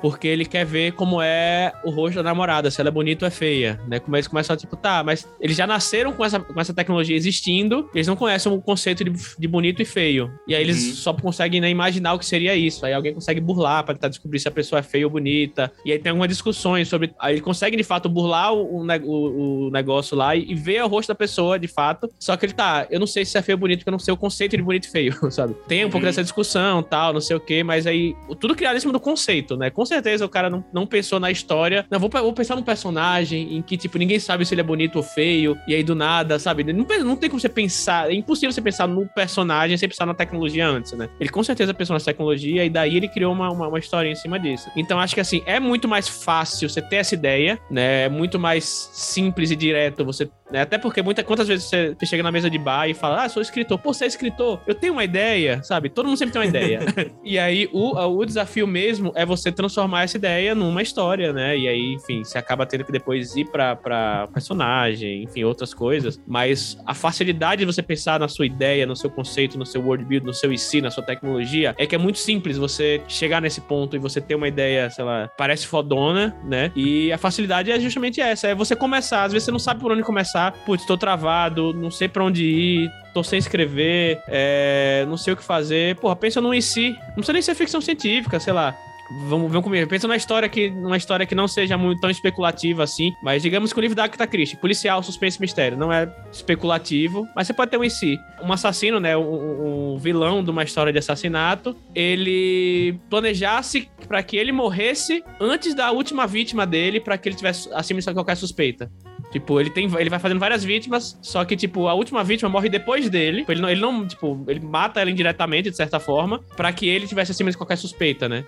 Speaker 3: porque ele quer ver como é o rosto da namorada, se ela é bonita ou é feia, né? Como eles começam a, tipo, tá, mas eles já nasceram com essa, com essa tecnologia existindo, eles não conhecem o conceito de, de bonito e feio. E aí eles uhum. só conseguem né, imaginar o que seria isso. Aí alguém consegue burlar para tentar descobrir se a pessoa é feia ou bonita. E aí tem algumas discussões sobre. Aí eles conseguem, de fato, burlar o, o, o negócio lá e, e ver o rosto da pessoa, de fato. Só que ele tá, eu não sei se é feio ou bonito, porque eu não sei o conceito de bonito e feio, sabe? Tem um uhum. pouco dessa discussão tal, não sei o quê, mas aí tudo criado em cima do conceito, né? Com certeza o cara não, não pensou na história. Não, vou, vou pensar num personagem em que, tipo, ninguém sabe se ele é bonito ou feio, e aí do nada, sabe? Não, não tem como você pensar, é impossível você pensar no personagem sem pensar na tecnologia antes, né? Ele com certeza pensou na tecnologia e daí ele criou uma, uma, uma história em cima disso. Então acho que assim, é muito mais fácil você ter essa ideia, né? É muito mais simples e direto você né? Até porque muita, quantas vezes você, chega na mesa de bar e fala, ah, sou escritor. Pô, você é escritor? Eu tenho uma ideia, sabe? Todo mundo sempre tem uma ideia. e aí, o, o desafio mesmo é você transformar essa ideia numa história, né? E aí, enfim, você acaba tendo que depois ir pra, pra personagem, enfim, outras coisas. Mas a facilidade de você pensar na sua ideia, no seu conceito, no seu worldbuild, no seu IC, na sua tecnologia, é que é muito simples você chegar nesse ponto e você ter uma ideia, sei lá, parece fodona, né? E a facilidade é justamente essa, é você começar. Às vezes você não sabe por onde começar, putz, tô travado, não sei para onde ir, tô sem escrever, é, não sei o que fazer. Porra, pensa no em si. Não precisa nem ser ficção científica, sei lá. Vamos, vamos comigo. Pensa numa história que numa história que não seja muito tão especulativa assim, mas digamos que o livro da Agatha Christie, policial, suspense, mistério, não é especulativo, mas você pode ter um em si. Um assassino, né, um, um vilão de uma história de assassinato, ele planejasse para que ele morresse antes da última vítima dele, para que ele tivesse acima de qualquer suspeita. Tipo, ele tem. Ele vai fazendo várias vítimas, só que, tipo, a última vítima morre depois dele. Ele não, ele não tipo, ele mata ela indiretamente, de certa forma, para que ele tivesse acima de qualquer suspeita, né?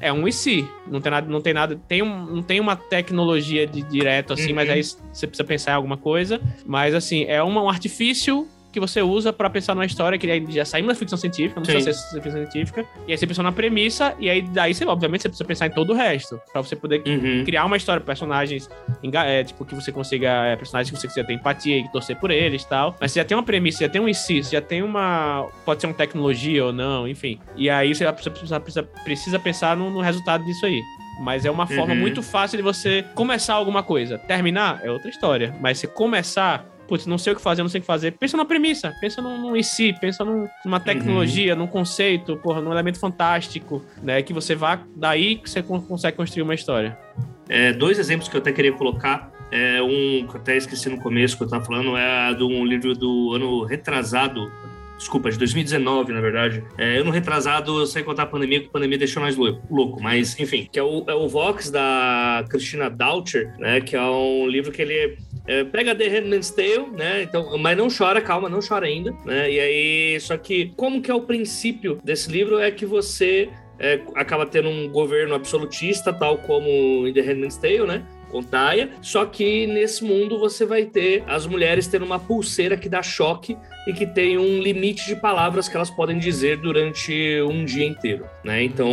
Speaker 3: É um e se. Não tem nada, não tem nada. Tem um, não tem uma tecnologia de direto assim, uhum. mas aí você precisa pensar em alguma coisa. Mas assim, é uma, um artifício que você usa para pensar numa história que já saímos da ficção científica, não Sim. precisa ser ficção científica, e aí você pensa na premissa, e aí daí você, obviamente, você precisa pensar em todo o resto, para você poder uhum. criar uma história, personagens, é, tipo, que você consiga, é, personagens que você consiga ter empatia e torcer por eles e tal, mas você já tem uma premissa, já tem um IC, já tem uma, pode ser uma tecnologia ou não, enfim, e aí você precisa, precisa, precisa pensar no, no resultado disso aí. Mas é uma forma uhum. muito fácil de você começar alguma coisa. Terminar é outra história. Mas você começar, putz, não sei o que fazer, não sei o que fazer. Pensa na premissa, pensa num, num si, pensa num, numa uhum. tecnologia, uhum. num conceito, porra, num elemento fantástico, né? Que você vá, daí que você consegue construir uma história.
Speaker 2: É, dois exemplos que eu até queria colocar. É um que eu até esqueci no começo que eu tava falando, é de um livro do ano retrasado, desculpa, de 2019, na verdade. É, eu no retrasado, sem contar a pandemia, que a pandemia deixou mais louco, mas enfim, que é o, é o Vox da Christina Doucher, né? Que é um livro que ele É, pega The Handmaid's Tale, né? Então, mas não chora, calma, não chora ainda, né? E aí, só que como que é o princípio desse livro é que você é, acaba tendo um governo absolutista, tal como em The Handmaid's Tale, né? Contaia, só que nesse mundo você vai ter as mulheres tendo uma pulseira que dá choque e que tem um limite de palavras que elas podem dizer durante um dia inteiro, né? Então,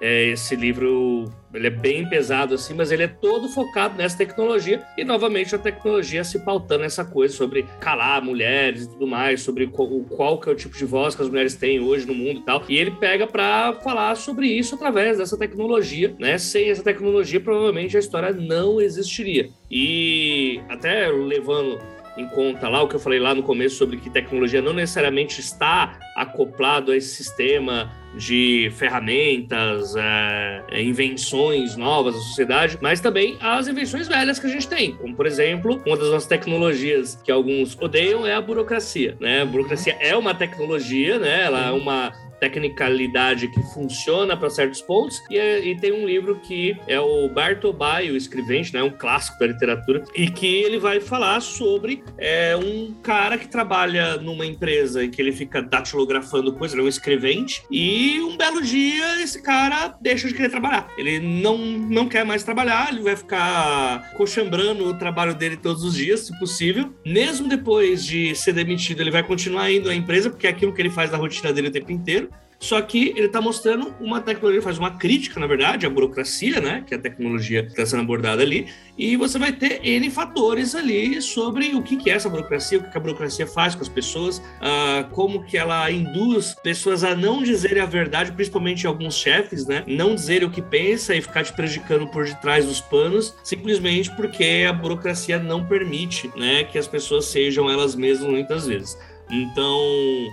Speaker 2: é, esse livro ele é bem pesado assim, mas ele é todo focado nessa tecnologia e novamente a tecnologia se pautando nessa coisa sobre calar mulheres e tudo mais, sobre qual, qual que é o tipo de voz que as mulheres têm hoje no mundo e tal. E ele pega para falar sobre isso através dessa tecnologia, né? Sem essa tecnologia, provavelmente a história não existiria. E até levando em conta lá o que eu falei lá no começo sobre que tecnologia não necessariamente está acoplado a esse sistema de ferramentas, é, é, invenções novas da sociedade, mas também as invenções velhas que a gente tem, como por exemplo, uma das nossas tecnologias que alguns odeiam é a burocracia, né? A burocracia é uma tecnologia, né? Ela é uma tecnicalidade que funciona para certos pontos. E, e, tem um livro que é o Bartolbai, o escrevente, né, um clássico da literatura, e que ele vai falar sobre é, um cara que trabalha numa empresa em que ele fica datilografando coisas, ele é um escrevente, e um belo dia esse cara deixa de querer trabalhar. Ele não, não quer mais trabalhar, ele vai ficar cochambrando o trabalho dele todos os dias, se possível. Mesmo depois de ser demitido, ele vai continuar indo à empresa, porque é aquilo que ele faz na rotina dele o tempo inteiro. Só que ele está mostrando uma tecnologia, faz uma crítica, na verdade, à burocracia, né? Que é a tecnologia que está sendo abordada ali. E você vai ter N fatores ali sobre o que, é essa burocracia, o que, a burocracia faz com as pessoas, uh, como que ela induz pessoas a não dizerem a verdade, principalmente alguns chefes, né? Não dizerem o que pensa e ficar te prejudicando por detrás dos panos, simplesmente porque a burocracia não permite, né? Que as pessoas sejam elas mesmas muitas vezes. Então,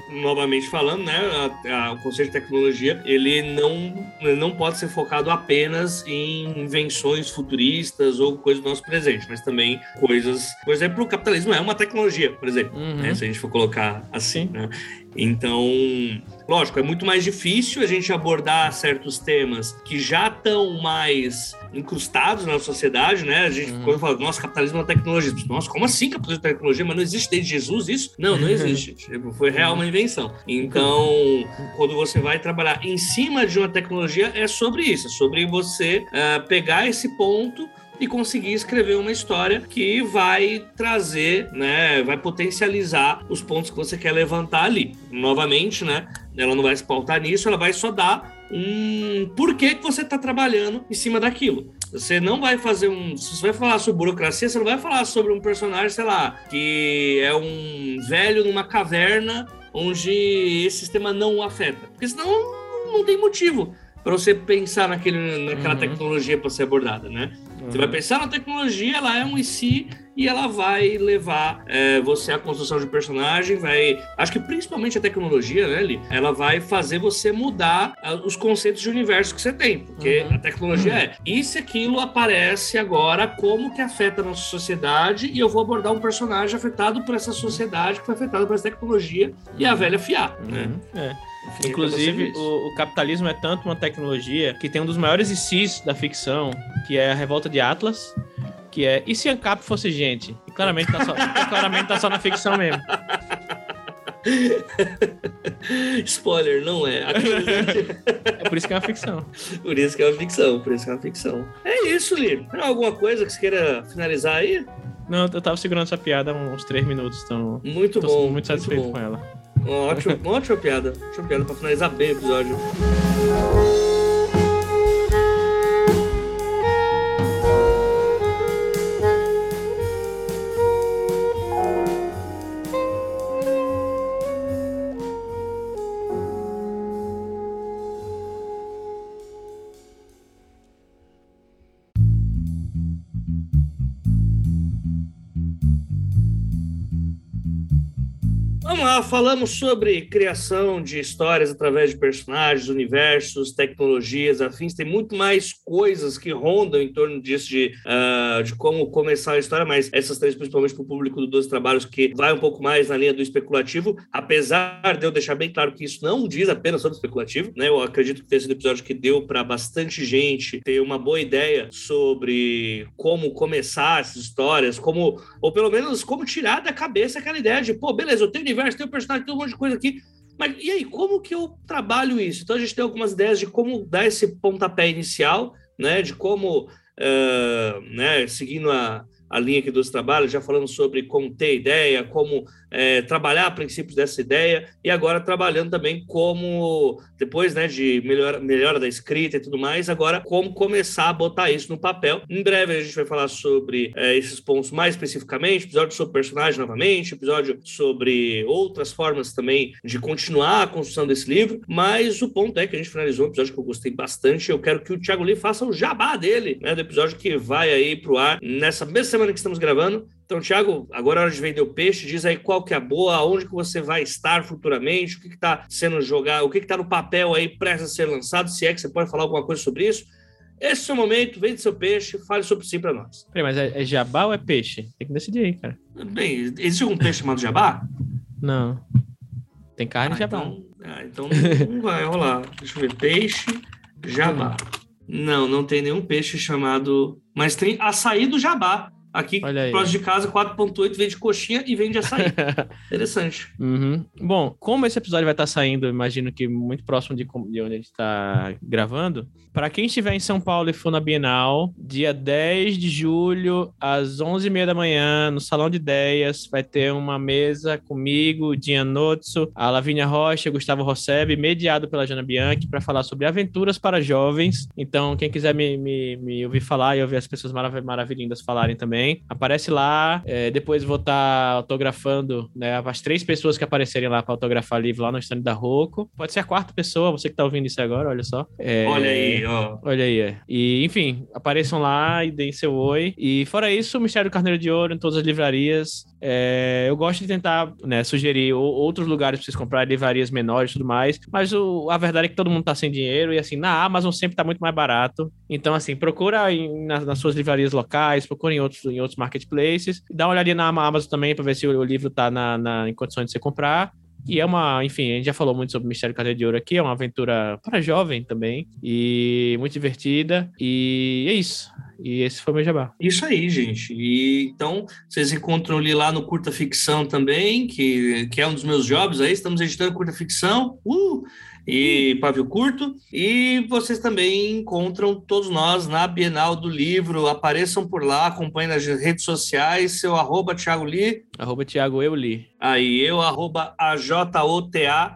Speaker 2: novamente falando, né, a, a, o conceito de tecnologia ele não, ele não pode ser focado apenas em invenções futuristas ou coisas do nosso presente, mas também coisas, por exemplo, o capitalismo é uma tecnologia, por exemplo, uhum. né, se a gente for colocar assim. Né? Então, lógico, é muito mais difícil a gente abordar certos temas que já estão mais incrustados na sociedade, né? A gente, uhum. quando fala, nossa, capitalismo é uma tecnologia. Nossa, como assim capitalismo é tecnologia? Mas não existe desde Jesus isso? Não, não existe. Tipo, foi real uma invenção. Então, quando você vai trabalhar em cima de uma tecnologia, é sobre isso. É sobre você uh, pegar esse ponto e conseguir escrever uma história que vai trazer, né, vai potencializar os pontos que você quer levantar ali. Novamente, né, ela não vai se pautar nisso, ela vai só dar um porquê que você está trabalhando em cima daquilo. Você não vai fazer um. Se você vai falar sobre burocracia, você não vai falar sobre um personagem, sei lá, que é um velho numa caverna onde esse sistema não o afeta. Porque senão não tem motivo para você pensar naquele, naquela uhum. tecnologia para ser abordada, né? Uhum. Você vai pensar na tecnologia, ela é um e si e ela vai levar é, você à construção de personagem, vai... Acho que principalmente a tecnologia, né, Li? Ela vai fazer você mudar os conceitos de universo que você tem, porque uhum. a tecnologia é e se aquilo aparece agora, como que afeta a nossa sociedade e eu vou abordar um personagem afetado por essa sociedade que foi afetado por essa tecnologia e a velha fiar, né?
Speaker 3: Uhum. Inclusive, o, o, capitalismo é tanto uma tecnologia que tem um dos maiores ICs da ficção, que é a Revolta de Atlas, que é e se Ancap fosse gente? E claramente tá só, claramente tá só na ficção mesmo.
Speaker 2: Spoiler, não é.
Speaker 3: é por isso que é uma ficção.
Speaker 2: Por isso que é uma ficção, por isso que é uma ficção. É isso. Tem alguma coisa que você queira finalizar aí?
Speaker 3: Não, eu tava segurando essa piada há uns três minutos, então.
Speaker 2: Muito bom.
Speaker 3: Muito satisfeito
Speaker 2: muito
Speaker 3: com ela.
Speaker 2: Ótimo, ótima piada. Ótima piada pra finalizar bem o episódio. Falamos sobre criação de histórias através de personagens, universos, tecnologias, afins. Tem muito mais coisas que rondam em torno disso, de, uh, de como começar a história, mas essas três, principalmente para o público do 12 Trabalhos, que vai um pouco mais na linha do especulativo, apesar de eu deixar bem claro que isso não diz apenas sobre especulativo, né? Eu acredito que tenha sido episódio que deu para bastante gente ter uma boa ideia sobre como começar essas histórias, como, ou pelo menos como tirar da cabeça aquela ideia de, pô, beleza, eu tenho universo, tem um personagem, tem um monte de coisa aqui. Mas e aí, como que eu trabalho isso? Então a gente tem algumas ideias de como dar esse pontapé inicial, né? De como, uh, né, seguindo a, a linha aqui dos trabalhos, já falando sobre como ter ideia, como é, trabalhar princípios dessa ideia e agora trabalhando também como, depois né, de melhora, melhora da escrita e tudo mais, agora como começar a botar isso no papel. Em breve a gente vai falar sobre é, esses pontos mais especificamente, episódio sobre personagem novamente, episódio sobre outras formas também de continuar a construção desse livro, mas o ponto é que a gente finalizou um episódio que eu gostei bastante, eu quero que o Thiago Lee faça o jabá dele, né, do episódio que vai aí pro ar nessa mesma semana que estamos gravando, então, Thiago, agora é hora de vender o peixe. Diz aí qual que é a boa, aonde que você vai estar futuramente, o que está sendo jogado, o que está no papel aí prestes a ser lançado, se é que você pode falar alguma coisa sobre isso. Esse é o momento, vende seu peixe, fale sobre si para nós.
Speaker 3: Peraí, mas é, é, jabá ou é peixe? Tem que decidir aí, cara.
Speaker 2: Bem, existe algum peixe chamado jabá?
Speaker 3: Não. Tem carne ah, jabá.
Speaker 2: Então, ah, então não vai rolar. Deixa eu ver. Peixe, jabá. Não, não tem nenhum peixe chamado. Mas tem açaí do jabá. Aqui, próximo de casa, 4.8 vende coxinha e vende açaí. Interessante.
Speaker 3: Uhum. Bom, como esse episódio vai estar saindo, imagino que muito próximo de, de onde a gente está gravando, para quem estiver em São Paulo e for na Bienal, dia 10 de julho, às 11h30 da manhã, no Salão de Ideias, vai ter uma mesa comigo, Dinha Notso, a Lavínia Rocha, Gustavo Rosseb, mediado pela Jana Bianchi, para falar sobre aventuras para jovens. Então, quem quiser me, me, me ouvir falar e ouvir as pessoas marav maravilhindas falarem também, também. Aparece lá. É, depois vou estar tá autografando né, as três pessoas que aparecerem lá para autografar livro lá no stand da Roco. Pode ser a quarta pessoa, você que está ouvindo isso agora, olha só.
Speaker 2: É, olha aí, ó.
Speaker 3: Olha aí, é. E, enfim, apareçam lá e deem seu oi. E fora isso, o Mistério do Carneiro de Ouro em todas as livrarias. É, eu gosto de tentar né, sugerir outros lugares para vocês comprarem, livrarias menores e tudo mais. Mas o, a verdade é que todo mundo está sem dinheiro e assim, na Amazon sempre está muito mais barato. Então, assim, procura em, nas, nas suas livrarias locais, procura em outros em outros marketplaces. Dá uma olhadinha na Amazon também para ver se o livro está na, na, em condições de você comprar. E é uma, enfim, a gente já falou muito sobre Mistério Cadeia de Ouro aqui, é uma aventura para jovem também, e muito divertida, e é isso. E esse foi o meu jabá.
Speaker 2: Isso aí, gente. E então, vocês encontram ali lá no Curta Ficção também, que, que é um dos meus jobs aí, estamos editando Curta Ficção. Uh! E Pavio Curto. E vocês também encontram todos nós na Bienal do Livro. Apareçam por lá, acompanhem nas redes sociais. Seu arroba Thiago Li.
Speaker 3: Arroba Thiago Eu Li.
Speaker 2: Aí eu, arroba AJOTA,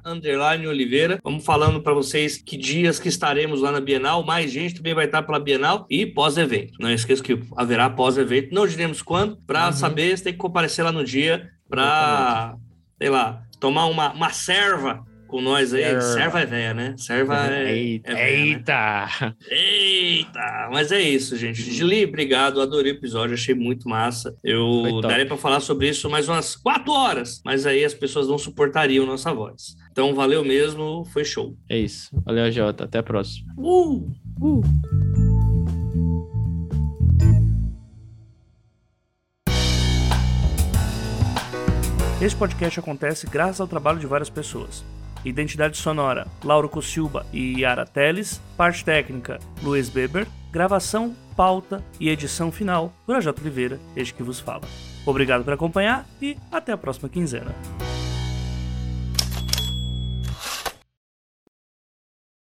Speaker 2: underline Oliveira. Vamos falando para vocês que dias que estaremos lá na Bienal. Mais gente também vai estar pela Bienal e pós-evento. Não esqueça que haverá pós-evento. Não diremos quando. Para uhum. saber, você tem que comparecer lá no dia para, sei lá, tomar uma, uma serva com nós aí. Serva, Serva é velha, né? Serva é.
Speaker 3: Eita!
Speaker 2: É
Speaker 3: véia, eita.
Speaker 2: Né? eita! Mas é isso, gente. Gili, obrigado. Adorei o episódio, achei muito massa. Eu daria para falar sobre isso mais umas quatro horas, mas aí as pessoas não suportariam nossa voz. Então, valeu mesmo, foi show.
Speaker 3: É isso. Valeu, Jota. Até a próxima.
Speaker 2: Uh! Uh! Este podcast acontece graças ao trabalho de várias pessoas. Identidade sonora, Lauro Cossilba e Yara Teles. Parte técnica, Luiz Beber. Gravação, pauta e edição final, Projota Oliveira, este que vos fala. Obrigado por acompanhar e até a próxima quinzena.